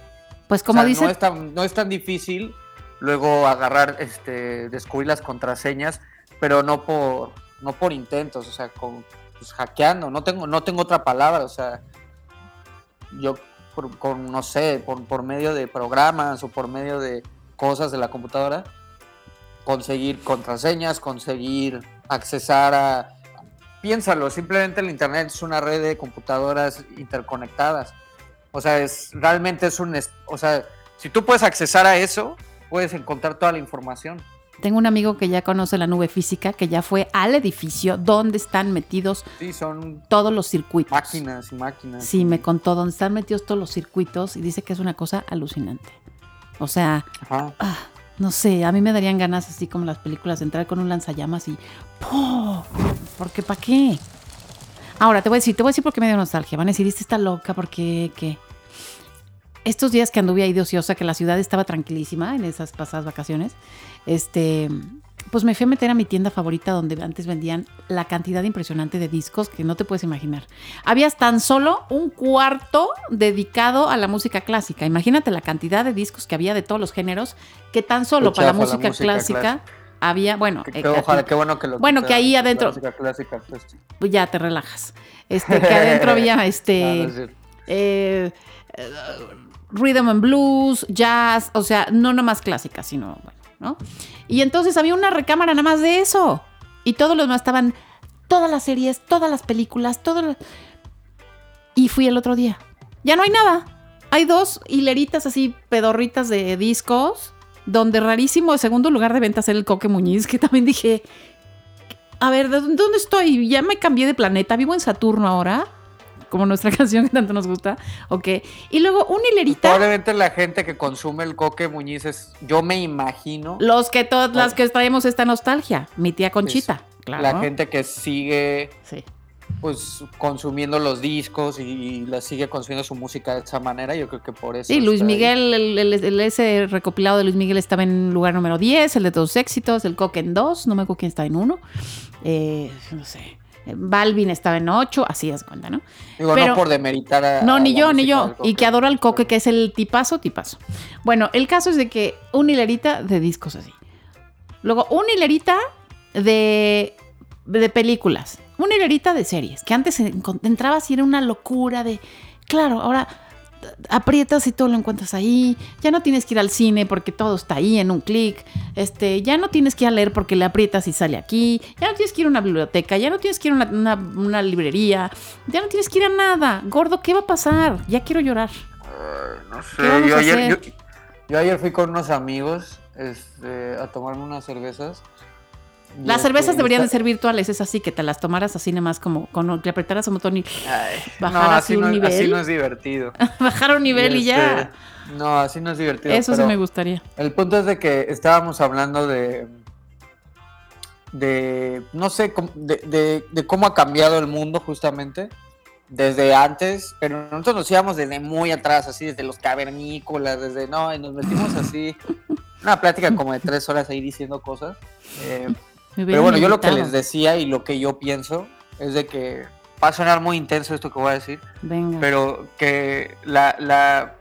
Pues O como sea, dice no, es tan, no es tan difícil luego agarrar, este, descubrir las contraseñas, pero no por, no por intentos, o sea, con, pues, hackeando, no tengo, no tengo otra palabra, o sea, yo por, con, no sé, por, por medio de programas o por medio de cosas de la computadora, conseguir contraseñas, conseguir accesar a... Piénsalo, simplemente el Internet es una red de computadoras interconectadas. O sea, es, realmente es un... O sea, si tú puedes accesar a eso, puedes encontrar toda la información. Tengo un amigo que ya conoce la nube física, que ya fue al edificio donde están metidos Sí, son todos los circuitos. máquinas y máquinas. Sí, me contó donde están metidos todos los circuitos y dice que es una cosa alucinante. O sea, ah, no sé, a mí me darían ganas así como las películas de entrar con un lanzallamas y ¡pum! Porque ¿para qué? Ahora te voy a decir, te voy a decir por qué me dio nostalgia. Van a decir, esta está loca porque qué. Estos días que anduve ahí de ociosa, que la ciudad estaba tranquilísima en esas pasadas vacaciones, este, pues me fui a meter a mi tienda favorita donde antes vendían la cantidad impresionante de discos que no te puedes imaginar. Había tan solo un cuarto dedicado a la música clásica. Imagínate la cantidad de discos que había de todos los géneros, que tan solo para la música, clásica, clásica. había, bueno, Que- eh, ojalá, qué bueno que lo Bueno, que ahí adentro- clásica, pues, pues ya te relajas. Este, que adentro había este no es cierto. eh, eh, rhythm and blues, jazz, o sea, no nomás clásica, sino bueno, ¿no? Y entonces había una recámara nada más de eso. Y todos los demás estaban todas las series, todas las películas, todas las... Y fui el otro día. Ya no hay nada. Hay dos hileritas así, pedorritas de discos, donde rarísimo el segundo lugar de ventas era el Coque Muñiz, que también dije, a ver, ¿de dónde dónde estoy? Ya me cambié de planeta, vivo en Saturno ahora, como nuestra canción que tanto nos gusta, ok. Y luego una hilerita, Probablemente la gente que consume el coque Muñiz es, yo me imagino, los que todas las que traemos esta nostalgia, mi tía Conchita, claro. la gente que sigue Sí. pues consumiendo los discos y, y la sigue consumiendo su música de esa manera, yo creo que por eso. Sí, Luis. Miguel, el, el- el- ese recopilado de Luis Miguel estaba en lugar número 10, el de todos éxitos, el Coque en 2, no me acuerdo quién está en 1. no sé. Balvin estaba en 8, así es cuenta, ¿no? Digo, pero- no por demeritar a. No, a ni yo, ni yo. Y que adoro al Coque, que es el tipazo, tipazo. Bueno, el caso es de que una hilerita de discos así. Luego, una hilerita de, de películas. Una hilerita de series. Que antes entrabas y era una locura de. Claro, ahora aprietas y todo lo encuentras ahí. Ya no tienes que ir al cine porque todo está ahí en un clic. Este, ya no tienes que ir a leer porque le aprietas y sale aquí. Ya no tienes que ir a una biblioteca. Ya no tienes que ir a una, una- una librería. Ya no tienes que ir a nada. Gordo, ¿qué va a pasar? Ya quiero llorar. No sé. ¿Qué vamos yo, a ayer, yo ayer fui con unos amigos este, a tomarme unas cervezas. Las cervezas deberían de ser virtuales, es así, que te las tomaras así nada más como con que apretaras un botón y Ay, bajar no, así un no, nivel. Así no es divertido. bajar un nivel y, ya. este, No, así no es divertido. Eso sí me gustaría. El punto es de que estábamos hablando de. de. no sé, de, de- de cómo ha cambiado el mundo justamente. Desde antes, pero nosotros nos íbamos desde muy atrás, así, desde los cavernícolas, desde. no, y nos metimos así. Una plática como de tres horas ahí diciendo cosas. Eh, pero bueno, yo lo que les decía y lo que yo pienso es de que va a sonar muy intenso esto que voy a decir, Venga. pero que la, la,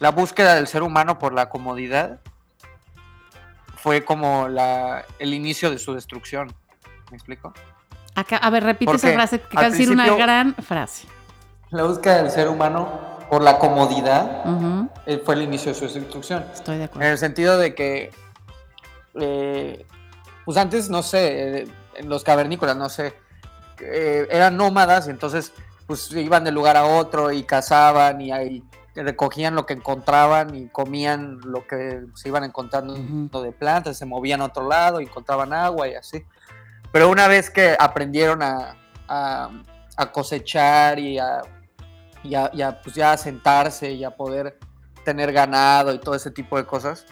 la búsqueda del ser humano por la comodidad fue como la, el inicio de su destrucción. ¿Me explico? Acá, a ver, repite esa frase, que de decir una gran frase. La búsqueda del ser humano por la comodidad fue el inicio de su destrucción. Estoy de En acuerdo. el sentido de que, eh, pues antes, no sé, eh, los cavernícolas, no sé, eh, eran nómadas y entonces pues iban de lugar a otro y cazaban y ahí recogían lo que encontraban y comían lo que se iban encontrando Ujú. de plantas, se movían a otro lado encontraban agua y así. Pero una vez que aprendieron a, a- a cosechar y a, y a- y a, pues ya a sentarse y a poder tener ganado y todo ese tipo de cosas,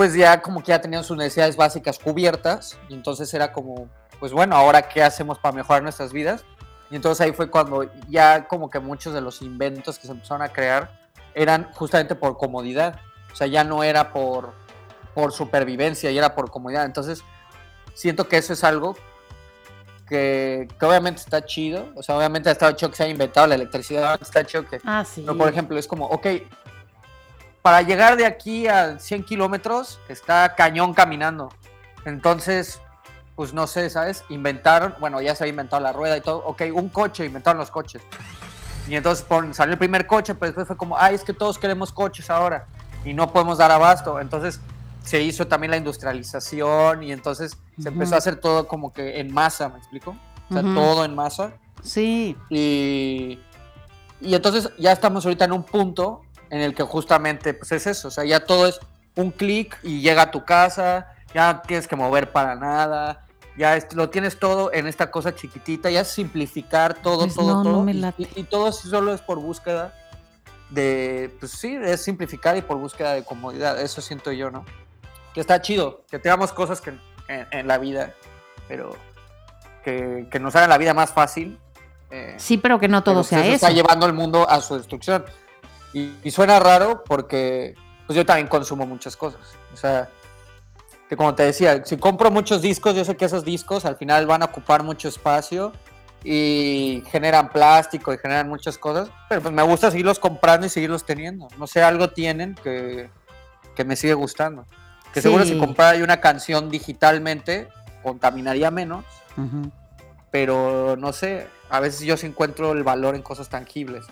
pues ya como que ya tenían sus necesidades básicas cubiertas y entonces era como, pues bueno, ahora qué hacemos para mejorar nuestras vidas. Y entonces ahí fue cuando ya como que muchos de los inventos que se empezaron a crear eran justamente por comodidad. O sea, ya no era por, por supervivencia, ya era por comodidad. Entonces, siento que eso es algo que, que obviamente está chido. O sea, obviamente ha estado chido que se haya inventado la electricidad, está chido que Ah, sí. pero, por ejemplo, es como, ok, para llegar de aquí a 100 kilómetros está cañón caminando. Entonces, pues no sé, ¿sabes? Inventaron, bueno, ya se había inventado la rueda y todo. Ok, un coche, inventaron los coches. Y entonces salió el primer coche, pero después fue como, ay, es que todos queremos coches ahora y no podemos dar abasto. Entonces se hizo también la industrialización y entonces se empezó a hacer todo como que en masa, ¿me explico? O sea, todo en masa. Sí. Y, y entonces ya estamos ahorita en un punto en el que justamente pues es eso, o sea, ya todo es un clic y llega a tu casa, ya no tienes que mover para nada, ya es- lo tienes todo en esta cosa chiquitita, ya es simplificar todo, Pues todo, no, no todo. me y- todo solo es por búsqueda de, pues sí, es simplificar y por búsqueda de comodidad, eso siento yo, ¿no? Que está chido, que tengamos cosas que en, en la vida, pero que, que nos hagan la vida más fácil. eh, Sí, pero que no todo pero sea eso. está llevando el mundo a su destrucción. Y, y suena raro porque pues yo también consumo muchas cosas. O sea, que como te decía, si compro muchos discos, yo sé que esos discos al final van a ocupar mucho espacio y generan plástico y generan muchas cosas, pero pues me gusta seguirlos comprando y seguirlos teniendo. No sé, algo tienen que, que me sigue gustando. Que seguro si comprara yo una canción digitalmente, contaminaría menos, Ujú. pero no sé, a veces yo sí encuentro el valor en cosas tangibles.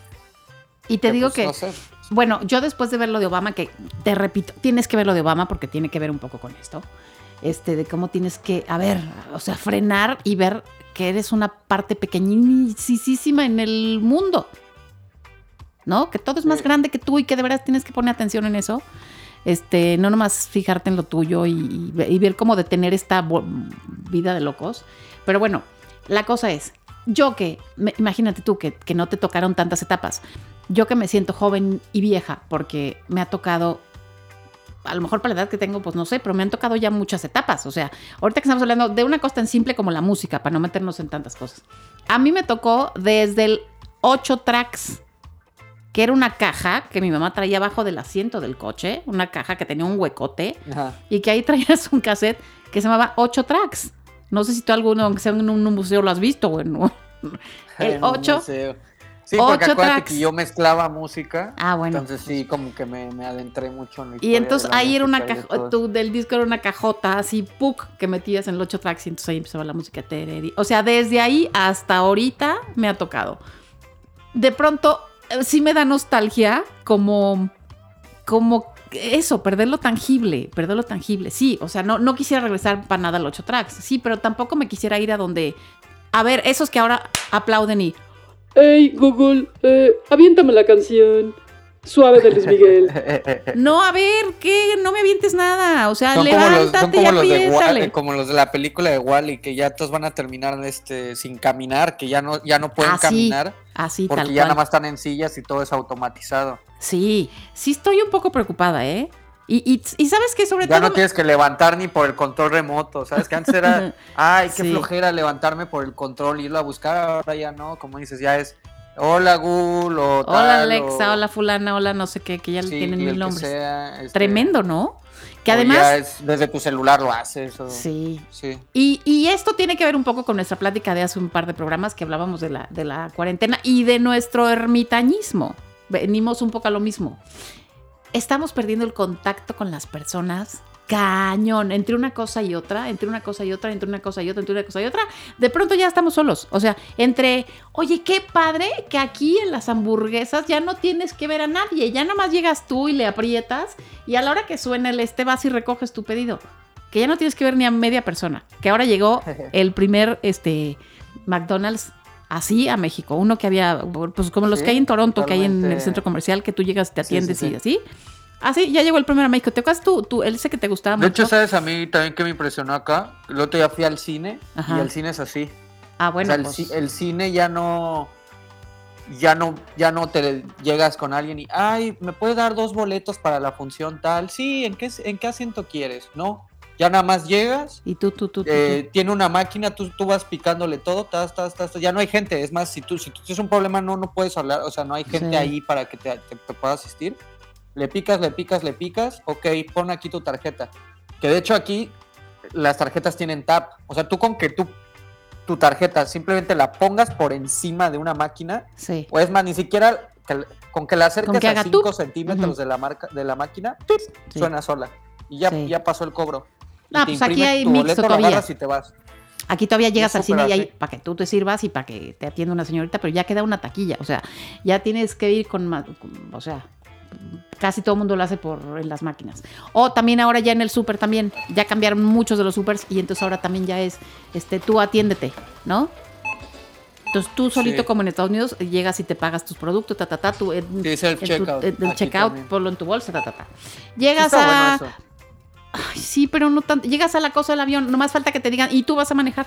Y te digo pues, que, sé. bueno, yo después de ver lo de Obama, que te repito, tienes que ver lo de Obama porque tiene que ver un poco con esto, este, de cómo tienes que, a ver, o sea, frenar y ver que eres una parte pequeñísima en el mundo. ¿No? Que todo es más Sí. grande que tú y que de veras tienes que poner atención en eso. Este, no nomás fijarte en lo tuyo y, y y ver cómo detener esta vida de locos. Pero bueno, la cosa es, yo que, me- imagínate tú que, que no te tocaron tantas etapas. Yo que me siento joven y vieja porque me ha tocado a lo mejor para la edad que tengo, pues no sé, pero me han tocado ya muchas etapas. O sea, ahorita que estamos hablando de una cosa tan simple como la música, para no meternos en tantas cosas. A mí me tocó desde el 8 tracks, que era una caja que mi mamá traía abajo del asiento del coche, una caja que tenía un huecote Ajá. y que ahí traías un cassette que se llamaba 8 tracks. No sé si tú alguno, aunque sea en un museo, lo has visto, bueno. El En un 8. museo. Sí, porque ocho acuérdate tracks. que yo mezclaba música. Ah, bueno. Entonces sí, como que me, me adentré mucho en la Y entonces de la ahí era una tú, del disco era una cajota así, puk, que metías en los ocho tracks y entonces ahí empezaba la música. tereri. O sea, desde ahí hasta ahorita me ha tocado. De pronto, eh, sí me da nostalgia como, como eso, perder lo tangible, perder lo tangible. Sí, o sea, no, no quisiera regresar para nada al ocho tracks, sí, pero tampoco me quisiera ir a donde, a ver, esos que ahora aplauden y, Hey Google, eh, aviéntame la canción. Suave de Luis Miguel. no, a ver, ¿qué? No me avientes nada, o sea, son como los, levántate son y como los de como los de la película de Wally que ya todos van a terminar este sin caminar, que ya no ya no pueden Así, caminar Así, porque tal ya cual. nada más están en sillas y todo es automatizado. Sí, sí estoy un poco preocupada, ¿eh? Y, y, y sabes que sobre Ya todo... no tienes que levantar ni por el control remoto, ¿sabes? Que antes era, ay, qué Sí. flojera levantarme por el control, irlo a buscar, ahora ya no, como dices, ya es, hola Google, o Hola tal, Alexa, o- hola fulana, hola no sé qué, que ya le sí, tienen mil nombres. sea, este, Tremendo, ¿no? Que además... ya es- desde tu celular lo haces. o- Sí. sí. Y, y esto tiene que ver un poco con nuestra plática de hace un par de programas que hablábamos de la, de la cuarentena y de nuestro ermitañismo. Venimos un poco a lo mismo. Estamos perdiendo el contacto con las personas. Cañón, entre una cosa y otra, entre una cosa y otra, entre una cosa y otra, entre una cosa y otra, de pronto ya estamos solos. O sea, entre, oye, qué padre que aquí en las hamburguesas ya no tienes que ver a nadie, ya nada más llegas tú y le aprietas y a la hora que suena el este vas y recoges tu pedido que ya no tienes que ver ni a media persona. Que ahora llegó el primer este, McDonald's así a México. Uno que había, pues como los Sí, que hay en Toronto, que hay en el centro comercial, que tú llegas, te Sí, sí, atiendes sí. y así. Así, ya llegó el primero a México. ¿Te acuerdas tú, tú, el ese que te gustaba De hecho, mucho? ¿sabes a mí también que me impresionó acá? El otro día fui al cine Ajá. y el cine es así. ah, bueno, o sea, el, pues, el cine ya no. Ya no, ya no te llegas con alguien y, ay, ¿me puedes dar dos boletos para la función tal? Sí, ¿en qué, ¿en qué asiento quieres? No, ya nada más llegas, y tú, tú, tú, tú, eh, tiene una máquina, tú, tú vas picándole todo, tas, tas, tas, tas, ya no hay gente, es más, si tú, si tú tienes un problema no, no puedes hablar, o sea, no hay gente Sí. ahí para que te, te- te pueda asistir, le picas, le picas, le picas, ok, pon aquí tu tarjeta, que de hecho aquí las tarjetas tienen tap, o sea, tú con que tú, tu tarjeta simplemente la pongas por encima de una máquina. Sí. o es más, ni siquiera que- con que la acerques que a haga 5 tup. centímetros de, la marca, de la máquina, ¡tup! Sí. suena sola, y ya, Sí. ya pasó el cobro. Y te pues aquí hay tu mixto boleto, lo todavía. agarras y te vas. Aquí todavía llegas al cine y hay para que tú te sirvas y para que te atienda una señorita, pero ya queda una taquilla. O sea, ya tienes que ir con, con- o sea, casi todo el mundo lo hace por en las máquinas. O también ahora ya en el súper también, ya cambiaron muchos de los supers y entonces ahora también ya es, este, tú atiéndete, ¿no? Entonces tú solito Sí. como en Estados Unidos llegas y te pagas tus productos, ta, ta, ta, tú, en- Sí, es el tu- checkout. el checkout, ponlo en tu bolsa, ta, ta, ta. Llegas a... bueno. Ay, sí, pero no tanto. Llegas a la cosa del avión, nomás falta que te digan, y tú vas a manejar.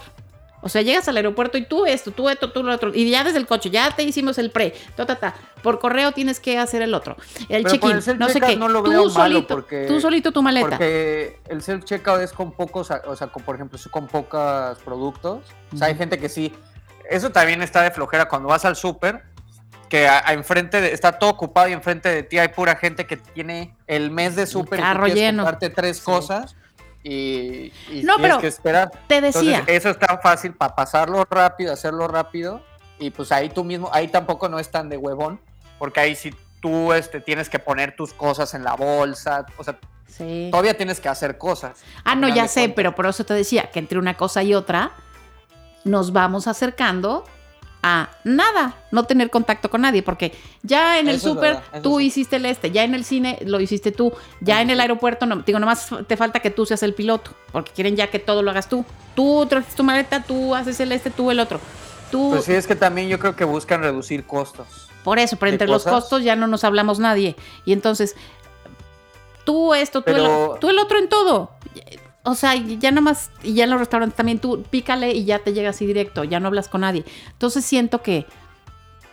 O sea, llegas al aeropuerto y tú esto, tú esto, tú lo otro. Y ya desde el coche, ya te hicimos el pre. Ta, ta, ta. Por correo tienes que hacer el otro. El check-in, no sé qué. no lo tú veo malo solito, porque- tú solito tu maleta. Porque el self checkout es con pocos, o sea, con, por ejemplo, es con pocos productos. O sea, hay gente que sí. Eso también está de flojera cuando vas al súper, que a, a enfrente de- está todo ocupado y enfrente de ti hay pura gente que tiene el mes de súper y tú lleno. comprarte tres cosas y, y No, tienes pero que esperar. te decía. Entonces, eso está fácil para pasarlo rápido, hacerlo rápido. Y pues ahí tú mismo, ahí tampoco no es tan de huevón, porque ahí sí tú este, tienes que poner tus cosas en la bolsa. O sea, sí. todavía tienes que hacer cosas. Ah, no, ya sé, pero por eso te decía que entre una cosa y otra nos vamos acercando a nada, no tener contacto con nadie, porque ya en el súper tú hiciste el este, ya en el cine lo hiciste tú, ya en el aeropuerto, no, digo, nomás te falta que tú seas el piloto, porque quieren ya que todo lo hagas tú. Tú traes tu maleta, tú haces el este, tú el otro. Tú, Pues sí, es que también yo creo que buscan reducir costos. por eso, pero entre los costos ya no nos hablamos nadie. Y entonces, tú esto, tú, Pero- el, tú el otro en todo. O sea, ya nomás, y ya en los restaurantes también tú pícale y ya te llega así directo, ya no hablas con nadie. Entonces siento que,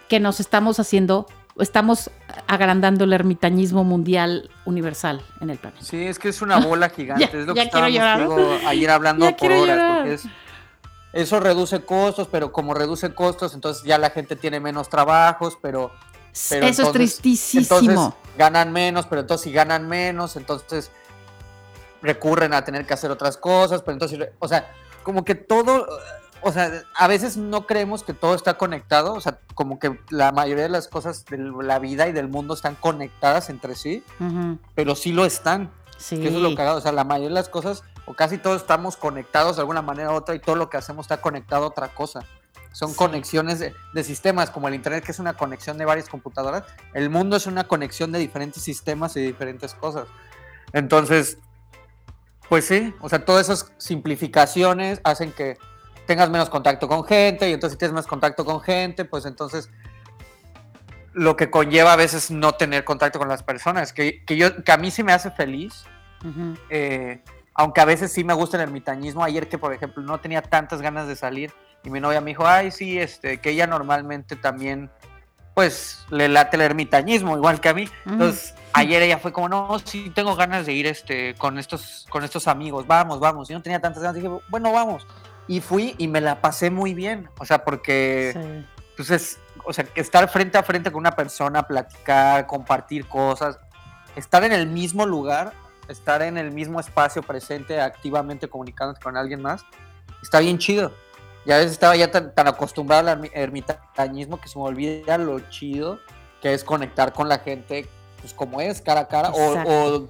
que nos estamos haciendo, estamos agrandando el ermitañismo mundial universal en el planeta. Sí, es que es una bola gigante. Ya- es lo que estábamos digo, ayer hablando Ya por horas. llorar. Porque es, eso reduce costos, pero como reduce costos, entonces ya la gente tiene menos trabajos, pero, pero Eso es tristísimo. entonces ganan menos, pero entonces si ganan menos, entonces recurren a tener que hacer otras cosas, pero entonces, o sea, como que todo, o sea, a veces no creemos que todo está conectado, o sea, como que la mayoría de las cosas de la vida y del mundo están conectadas entre sí, pero sí lo están. sí. Que eso es lo cagado. O sea, la mayoría de las cosas, o casi todos estamos conectados de alguna manera u otra, y todo lo que hacemos está conectado a otra cosa. Son Sí. conexiones de, de sistemas, como el Internet, que es una conexión de varias computadoras. El mundo es una conexión de diferentes sistemas y diferentes cosas. Entonces, pues sí, o sea, todas esas simplificaciones hacen que tengas menos contacto con gente, y entonces si tienes más contacto con gente, pues entonces lo que conlleva a veces no tener contacto con las personas, que, que yo, que a mí sí me hace feliz, eh, aunque a veces sí me gusta el ermitañismo. Ayer que, por ejemplo, no tenía tantas ganas de salir y mi novia me dijo, ay, sí, este, que ella normalmente también, pues, le late el ermitañismo, igual que a mí. Entonces, ayer ella fue como, no, sí, tengo ganas de ir este, con, estos, con estos amigos, vamos, vamos. Y no tenía tantas ganas, dije, bueno, vamos. Y fui y me la pasé muy bien, o sea, porque Sí. pues es, o sea, que estar frente a frente con una persona, platicar, compartir cosas, estar en el mismo lugar, estar en el mismo espacio presente, activamente comunicándote con alguien más, está bien chido. Y a veces estaba ya tan, tan acostumbrado al ermi- ermitañismo que se me olvida lo chido que es conectar con la gente, pues como es, cara a cara, o, o-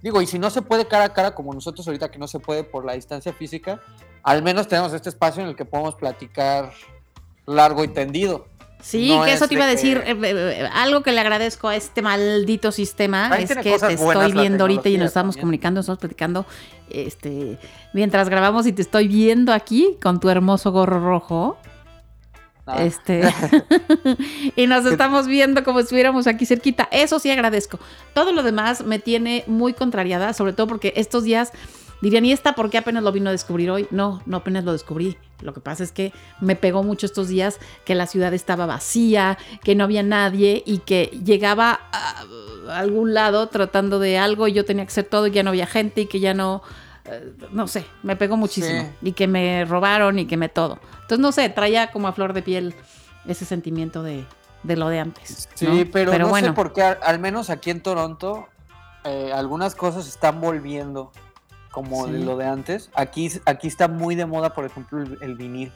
digo, y si no se puede cara a cara, como nosotros ahorita que no se puede por la distancia física, al menos tenemos este espacio en el que podemos platicar largo y tendido. Sí, No que eso es te iba a de decir. que- eh, eh, eh, algo que le agradezco a este maldito sistema es que te estoy viendo ahorita y nos estamos también. comunicando, nos estamos platicando este, mientras grabamos y te estoy viendo aquí con tu hermoso gorro rojo. Ah, Este y nos estamos viendo como si estuviéramos aquí cerquita. Eso sí agradezco. Todo lo demás me tiene muy contrariada, sobre todo porque estos días dirían, ¿y esta por qué apenas lo vino a descubrir hoy? No, no apenas lo descubrí. Lo que pasa es que me pegó mucho estos días que la ciudad estaba vacía, que no había nadie y que llegaba a, algún lado tratando de algo y yo tenía que hacer todo y ya no había gente y que ya no eh, no sé, me pegó muchísimo. Sí. Y que me robaron y que me todo. Entonces, no sé, traía como a flor de piel ese sentimiento de, de lo de antes. Sí, ¿no? pero, no bueno, sé por qué, al, al menos aquí en Toronto, eh, algunas cosas están volviendo como de lo de antes. Aquí, aquí está muy de moda, por ejemplo, el, el vinil.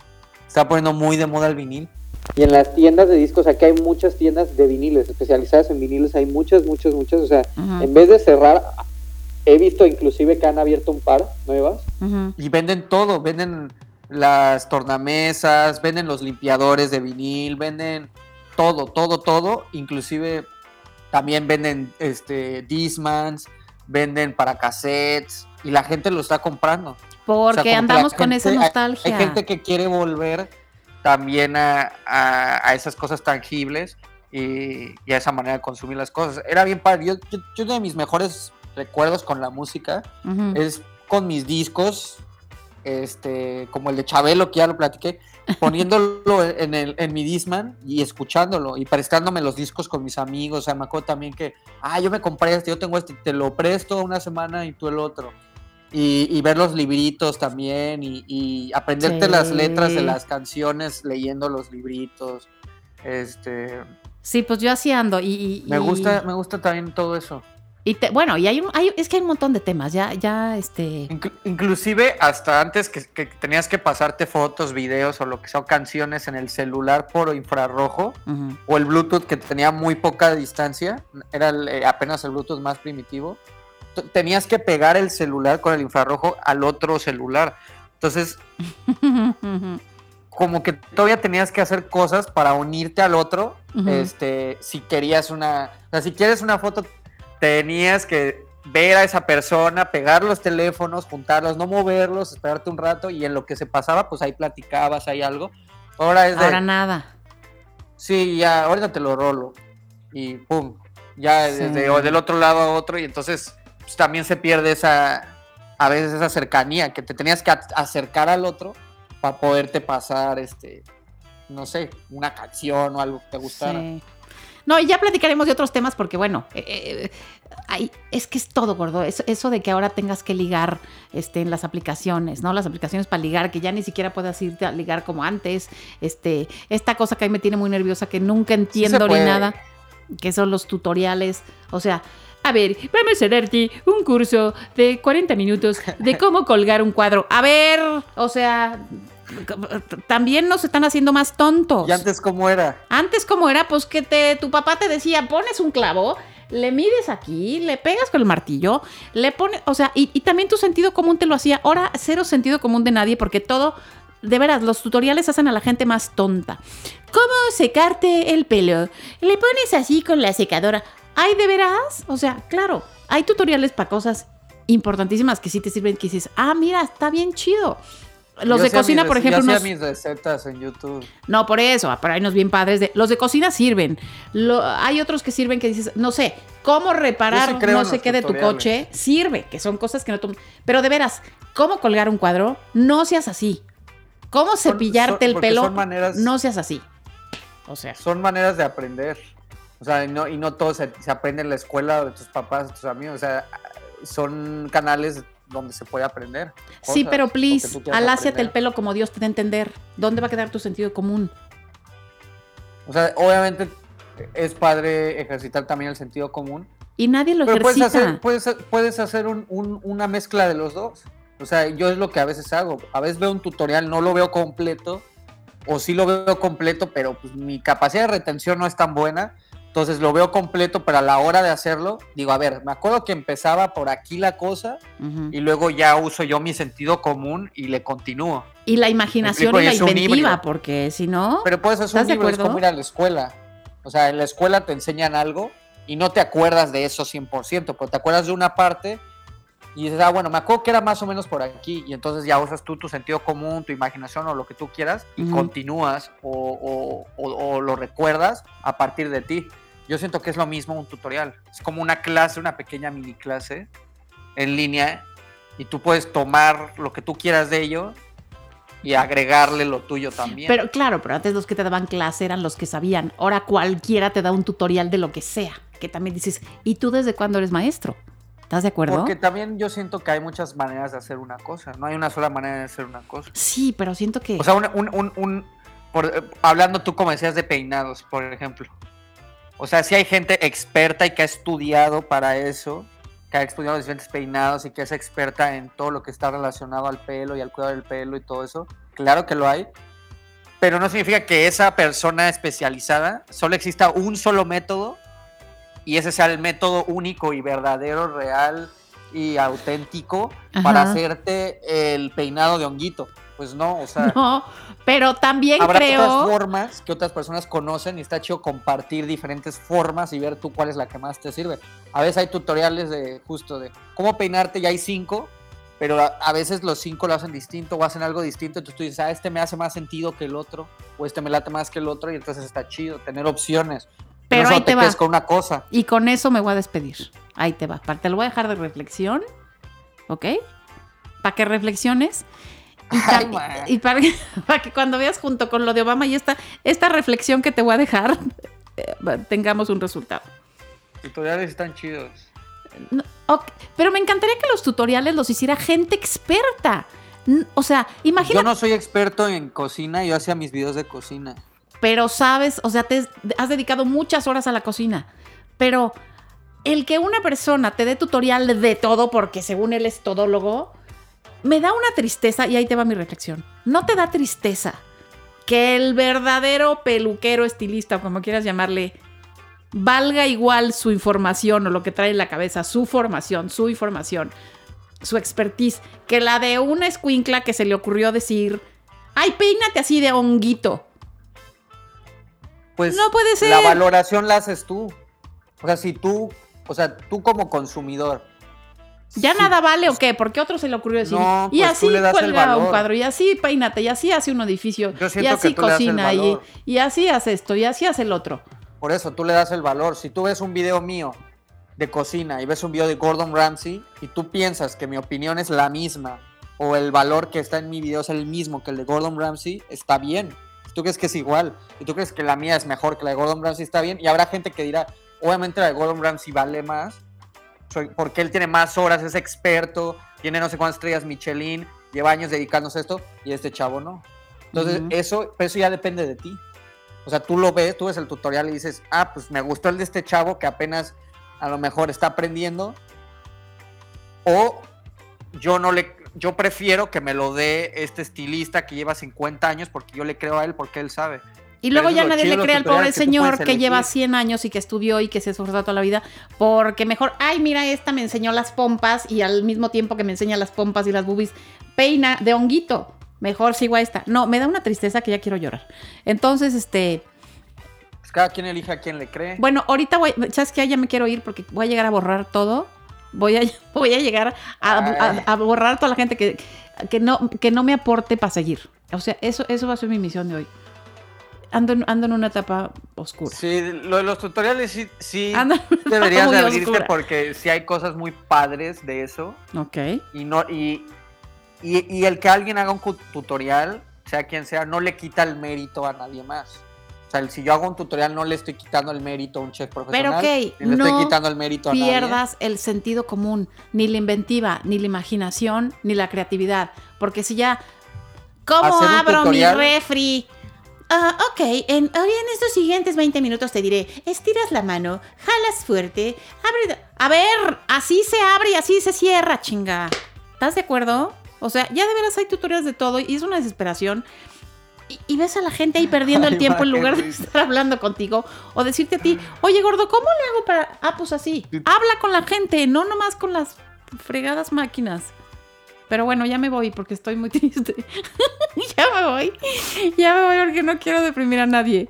Está poniendo muy de moda el vinil. Y en las tiendas de discos, aquí hay muchas tiendas de viniles, especializadas en viniles, hay muchas, muchas, muchas. O sea, en vez de cerrar, he visto inclusive que han abierto un par nuevas. Y venden todo, venden las tornamesas, venden los limpiadores de vinil, venden todo, todo, todo, inclusive también venden este Dismans, venden para cassettes y la gente lo está comprando. O sea, Porque andamos con esa gente- nostalgia. Hay, gente que quiere volver también a, a- a esas cosas tangibles y, y a esa manera de consumir las cosas. Era bien padre. Yo, yo, yo uno de mis mejores recuerdos con la música es con mis discos, este, como el de Chabelo, que ya lo platiqué, poniéndolo en, el, en mi Disman y escuchándolo y prestándome los discos con mis amigos. O sea, me acuerdo también que, ah, yo me compré este, yo tengo este, te lo presto una semana y tú el otro. Y, y ver los libritos también y, y aprenderte las letras de las canciones leyendo los libritos. Este, Sí, pues yo así ando. Y, y- me gusta, me gusta también todo eso. Y te- bueno, y hay un, hay, es que hay un montón de temas. Ya, ya, este. Inclu- inclusive hasta antes que, que tenías que pasarte fotos, videos o lo que sea, o canciones en el celular por infrarrojo o el Bluetooth que tenía muy poca distancia, era el, eh, apenas el Bluetooth más primitivo, tenías que pegar el celular con el infrarrojo al otro celular. Entonces, como que todavía tenías que hacer cosas para unirte al otro. Este, si querías una, o sea, si quieres una foto, tenías que ver a esa persona, pegar los teléfonos, juntarlos, no moverlos, esperarte un rato y en lo que se pasaba, pues ahí platicabas, hay algo. Ahora es de, Ahora nada. sí, ya, ahorita te lo rolo y pum, ya Sí. desde o del otro lado a otro y entonces pues, también se pierde esa, a veces esa cercanía, que te tenías que acercar al otro para poderte pasar, este, no sé, una canción o algo que te gustara. Sí. No, y ya platicaremos de otros temas porque, bueno, eh, eh, ay, es que es todo, gordo. Eso, eso de que ahora tengas que ligar este, en las aplicaciones, ¿no? Las aplicaciones para ligar, que ya ni siquiera puedas irte a ligar como antes. Este, esta cosa que a mí me tiene muy nerviosa, que nunca entiendo ni nada, que son los tutoriales. O sea, a ver, vamos a darte un curso de 40 minutos de cómo colgar un cuadro. A ver, o sea, también nos están haciendo más tontos. ¿Y antes cómo era? Antes, como era? Pues que te, tu papá te decía, pones un clavo, le mides aquí, le pegas con el martillo, le pones, o sea, y, y también tu sentido común te lo hacía. Ahora, cero sentido común de nadie, porque todo, de veras, los tutoriales hacen a la gente más tonta. ¿Cómo secarte el pelo? Le pones así con la secadora. ¿Ay, de veras? O sea, claro, hay tutoriales para cosas importantísimas que sí te sirven, que dices, ah, mira, está bien chido. Los Yo de cocina, mis por ejemplo, yo unos... mis recetas en YouTube. No, por eso, ah, pero hay unos bien padres de. Los de cocina sirven. Lo- hay otros que sirven que dices, no sé, cómo reparar sí no sé qué de tu coche. Sirve, que son cosas que no tú. Pero de veras, ¿cómo colgar un cuadro? No seas así. ¿Cómo cepillarte son- el pelo? maneras- No seas así. O sea, Son maneras de aprender. O sea, y no, y no todo se, se aprende en la escuela de tus papás, de tus amigos. O sea, son canales donde se puede aprender. sí, pero please, aláciate el pelo como Dios te a entender. ¿Dónde va a quedar tu sentido común? O sea, obviamente es padre ejercitar también el sentido común. Y nadie lo Pero puedes ejercita. hacer, puedes, puedes hacer un- un- una mezcla de los dos. O sea, yo es lo que a veces hago. A veces veo un tutorial, no lo veo completo, o sí lo veo completo, pero pues mi capacidad de retención no es tan buena. Entonces lo veo completo, pero a la hora de hacerlo, digo, a ver, me acuerdo que empezaba por aquí la cosa y luego ya uso yo mi sentido común y le continúo. Y la imaginación y la es inventiva, porque si no. Pero puedes hacer ¿Estás un libro, es como ir a la escuela. O sea, en la escuela te enseñan algo y no te acuerdas de eso 100%, pero te acuerdas de una parte y dices, ah, bueno, me acuerdo que era más o menos por aquí. Y entonces ya usas tú tu sentido común, tu imaginación o lo que tú quieras y continúas o, o- o- o lo recuerdas a partir de ti. Yo siento que es lo mismo un tutorial. Es como una clase, una pequeña mini clase en línea y tú puedes tomar lo que tú quieras de ello y agregarle lo tuyo también. Pero claro, pero antes los que te daban clase eran los que sabían. Ahora cualquiera te da un tutorial de lo que sea. Que también dices, ¿y tú desde cuándo eres maestro? ¿Estás de acuerdo? Porque también yo siento que hay muchas maneras de hacer una cosa. No hay una sola manera de hacer una cosa. Sí, pero siento que. O sea, un, un- un- un- por- eh, hablando tú como decías de peinados, por ejemplo. O sea, si hay gente experta y que ha estudiado para eso, que ha estudiado diferentes peinados y que es experta en todo lo que está relacionado al pelo y al cuidado del pelo y todo eso. Claro que lo hay. Pero no significa que esa persona especializada solo exista un solo método y ese sea el método único y verdadero, real y auténtico para hacerte el peinado de honguito. Pues no, o sea, no, pero también habrá creo. otras formas que otras personas conocen y está chido compartir diferentes formas y ver tú cuál es la que más te sirve. A veces hay tutoriales de justo de cómo peinarte y hay cinco, pero a, a veces los cinco lo hacen distinto o hacen algo distinto, entonces tú dices, ah, este me hace más sentido que el otro, o este me late más que el otro, y entonces está chido tener opciones. Pero no ahí te quedes con una cosa. Y con eso me voy a despedir. Ahí te va. Te lo voy a dejar de reflexión. ¿Ok? Para que reflexiones. Y, Ay, para, que, para que cuando veas junto con lo de Obama y esta, esta reflexión que te voy a dejar, eh, tengamos un resultado. Tutoriales están chidos. No, Pero me encantaría que los tutoriales los hiciera gente experta. O sea, imagínate, Yo no soy experto en cocina, yo hacía mis videos de cocina. pero sabes, o sea, te has dedicado muchas horas a la cocina. Pero el que una persona te dé tutorial de todo, porque según él es todólogo, me da una tristeza, y ahí te va mi reflexión. No te da tristeza que el verdadero peluquero, estilista, o como quieras llamarle, valga igual su información o lo que trae en la cabeza, su formación, su información, su expertise, que la de una escuincla que se le ocurrió decir, Ay, peínate así de honguito. Pues No puede ser. la valoración la haces tú. O sea, si tú, o sea, tú como consumidor. ¿Ya nada vale o qué? Porque a otro se le ocurrió decir. No, y pues así das el cuelga un cuadro, y así peínate, y así hace un edificio, y así cocina, y, y así hace esto, y así hace el otro. Por eso tú le das el valor. Si tú ves un video mío de cocina y ves un video de Gordon Ramsay y tú piensas que mi opinión es la misma o el valor que está en mi video es el mismo que el de Gordon Ramsay, está bien. Si tú crees que es igual y tú crees que la mía es mejor que la de Gordon Ramsay, está bien. Y habrá gente que dirá, obviamente la de Gordon Ramsay vale más soy- porque él tiene más horas, es experto, tiene no sé cuántas estrellas Michelin, lleva años dedicándose a esto y este chavo no. Entonces, Ujú. eso, pero eso ya depende de ti. O sea, tú lo ves, tú ves el tutorial y dices, ah, pues me gustó el de este chavo que apenas a lo mejor está aprendiendo. O yo no le, yo prefiero que me lo dé este estilista que lleva 50 años porque yo le creo a él porque él sabe. Y luego ya nadie le cree al pobre señor que lleva elegir. 100 años y que estudió y que se esforzó toda la vida, porque mejor, ay, mira, esta me enseñó las pompas y al mismo tiempo que me enseña las pompas y las boobies, peina de honguito. Mejor sigo a esta. No, me da una tristeza que ya quiero llorar. Entonces, este, Pues cada quien elige a quien le cree. bueno, ahorita voy, ¿sabes qué? Ya me quiero ir porque voy a llegar a borrar todo. Voy a, voy a llegar a, a- a borrar toda la gente que, que, no, que no me aporte para seguir. O sea, eso, eso va a ser mi misión de hoy. Ando en, ando en una etapa oscura. Sí, lo de los tutoriales sí, sí deberías de abrirte oscura. porque sí hay cosas muy padres de eso. Ok. Y no, y, y, y el que alguien haga un tutorial, sea quien sea, no le quita el mérito a nadie más. O sea, si yo hago un tutorial no le estoy quitando el mérito a un chef profesional. ok, ni le no estoy quitando el mérito a nadie. Pierdas el sentido común, ni la inventiva, ni la imaginación, ni la creatividad. Porque si ya. ¿Cómo abro tutorial- mi refri? Ah, ok, en, estos siguientes 20 minutos te diré, estiras la mano, jalas fuerte, abre... A ver, así se abre y así se cierra, chinga. ¿Estás de acuerdo? O sea, ya de veras hay tutoriales de todo y es una desesperación. Y, y ves a la gente ahí perdiendo el tiempo en lugar de estar hablando contigo o decirte a ti, oye gordo, ¿cómo le hago para...? Ah, pues así. Habla con la gente, no nomás con las fregadas máquinas. Pero bueno, ya me voy porque estoy muy triste. ya me voy. Ya me voy porque no quiero deprimir a nadie.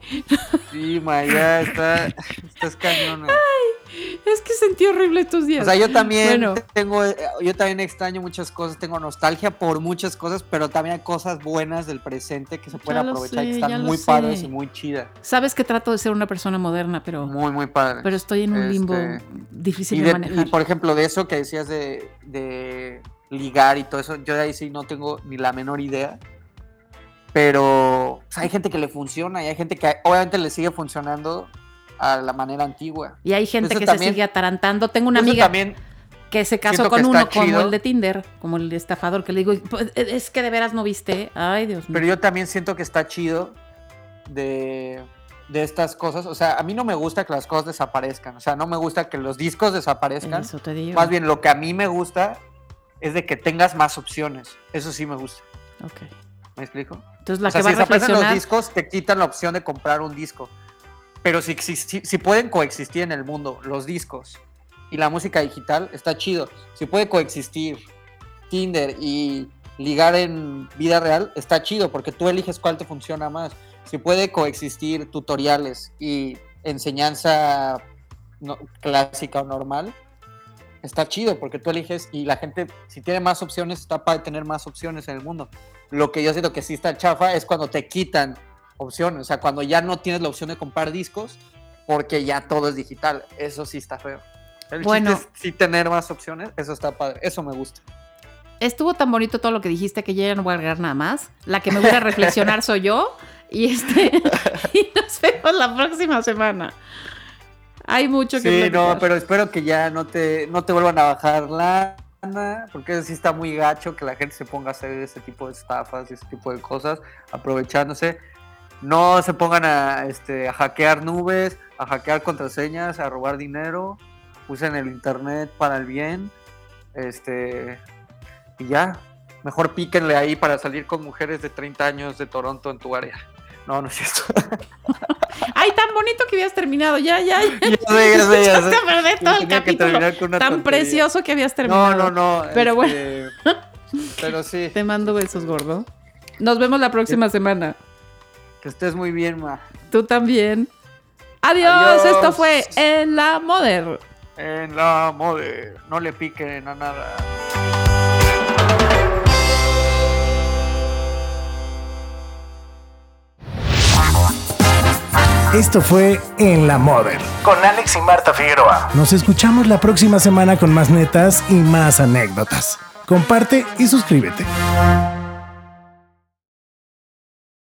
Sí, ma, ya está, estás cañona. Es que sentí horrible estos días. O sea, yo también Bueno. tengo, eh, yo también extraño muchas cosas, tengo nostalgia por muchas cosas, pero también hay cosas buenas del presente que se pueden aprovechar y sé, que están muy sé. padres y muy chidas. Sabes que trato de ser una persona moderna, pero, Muy, muy padres. pero estoy en un limbo Este, difícil y, de, de- manejar. y, por ejemplo, de eso que decías de, de ligar y todo eso, yo de ahí sí no tengo ni la menor idea. Pero pues, hay gente que le funciona y hay gente que obviamente le sigue funcionando a la manera antigua. Y hay gente Eso que también- se sigue atarantando. Tengo una amiga también, que se casó con uno está como chido. el de Tinder, como el estafador, que le digo, "Pues, es que de veras no viste. Ay, Dios mío. pero yo también siento que está chido de, de estas cosas. O sea, a mí no me gusta que las cosas desaparezcan. O sea, no me gusta que los discos desaparezcan. Eso te digo. Más bien, lo que a mí me gusta es de que tengas más opciones. Eso sí me gusta. Ok. ¿Me explico? Entonces la o sea, que va si a desaparecen los reflexionar. discos, te quitan la opción de comprar un disco. Pero si, si, si- si pueden coexistir en el mundo los discos y la música digital, está chido. Si puede coexistir Tinder y ligar en vida real, está chido porque tú eliges cuál te funciona más. Si puede coexistir tutoriales y enseñanza no- clásica o normal, está chido porque tú eliges y la gente, si tiene más opciones, está para tener más opciones en el mundo. Lo que yo siento que sí está chafa es cuando te quitan opciones, o sea, cuando ya no tienes la opción de comprar discos porque ya todo es digital. Eso sí está feo. El Bueno. chiste es sí tener más opciones, eso está padre, eso me gusta. Estuvo tan bonito todo lo que dijiste que yo ya no voy a agregar nada más. La que me voy a reflexionar soy yo. Y este y nos vemos la próxima semana. Hay mucho que Sí, no, pero espero que ya no te, no te vuelvan a bajar lana, porque eso sí está muy gacho que la gente se ponga a hacer ese tipo de estafas y ese tipo de cosas, aprovechándose. No se pongan a, este, a hackear nubes, a hackear contraseñas, a robar dinero. Usen el internet para el bien. Este, y ya. Mejor píquenle ahí para salir con mujeres de 30 años de Toronto en tu área. No, no es cierto. Ay, tan bonito que habías terminado. Ya, ya. ya. ya sé, ya sé, ya Echaste sé. a perder todo el capítulo. Tan tontería. precioso que habías terminado. No, no, no. Pero este, Pero sí. Te mando besos, gordo. Nos vemos la próxima semana. Que estés muy bien, ma. Tú también. Adiós. Adiós. Esto fue En la Moder. En la mode, no le piquen a nada. Esto fue En la Mother con Alex y Marta Figueroa. Nos escuchamos la próxima semana con más netas y más anécdotas. Comparte y suscríbete.